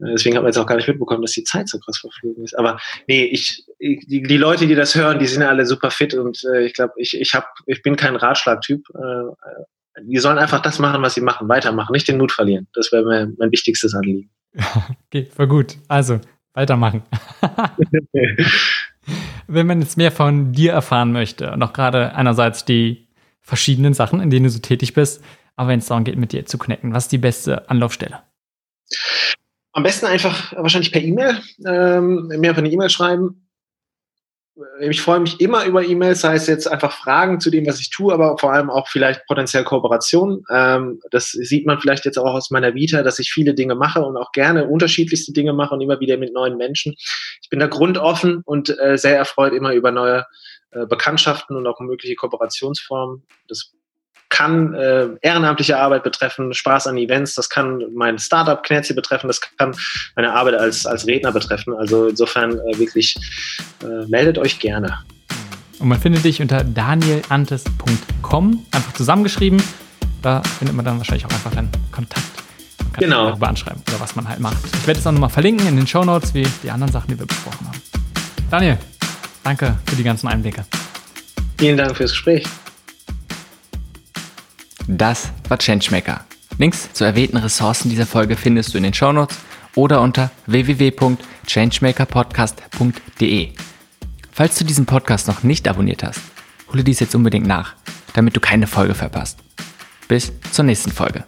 Äh, deswegen hat man jetzt auch gar nicht mitbekommen, dass die Zeit so krass verflogen ist. Aber nee, ich, ich die, die Leute, die das hören, die sind alle super fit und äh, ich glaube, ich, ich, hab, ich bin kein Ratschlagtyp. Äh, die sollen einfach das machen, was sie machen, weitermachen, nicht den Mut verlieren. Das wäre mein, mein wichtigstes Anliegen. Okay, voll gut. Also, weitermachen. Wenn man jetzt mehr von dir erfahren möchte und auch gerade einerseits die verschiedenen Sachen, in denen du so tätig bist, aber wenn es darum geht, mit dir zu connecten, was ist die beste Anlaufstelle? Am besten einfach wahrscheinlich per E-Mail, ähm, mir einfach eine E-Mail schreiben ich freue mich immer über E-Mails, sei es jetzt einfach Fragen zu dem, was ich tue, aber vor allem auch vielleicht potenziell Kooperationen. Ähm, das sieht man vielleicht jetzt auch aus meiner Vita, dass ich viele Dinge mache und auch gerne unterschiedlichste Dinge mache und immer wieder mit neuen Menschen. Ich bin da grundoffen und äh, sehr erfreut immer über neue äh, Bekanntschaften und auch mögliche Kooperationsformen. Das kann äh, ehrenamtliche Arbeit betreffen, Spaß an Events, das kann mein Startup Knärzi betreffen, das kann meine Arbeit als, als Redner betreffen. Also insofern äh, wirklich äh, meldet euch gerne. Und man findet dich unter danielantes.com, einfach zusammengeschrieben. Da findet man dann wahrscheinlich auch einfach deinen Kontakt. Man kann Genau. darüber anschreiben oder was man halt macht. Ich werde es auch nochmal verlinken in den Show Notes, wie die anderen Sachen, die wir besprochen haben. Daniel, danke für die ganzen Einblicke. Vielen Dank fürs Gespräch. Das war Changemaker. Links zu erwähnten Ressourcen dieser Folge findest du in den Shownotes oder unter www.changemakerpodcast.de. Falls du diesen Podcast noch nicht abonniert hast, hole dies jetzt unbedingt nach, damit du keine Folge verpasst. Bis zur nächsten Folge.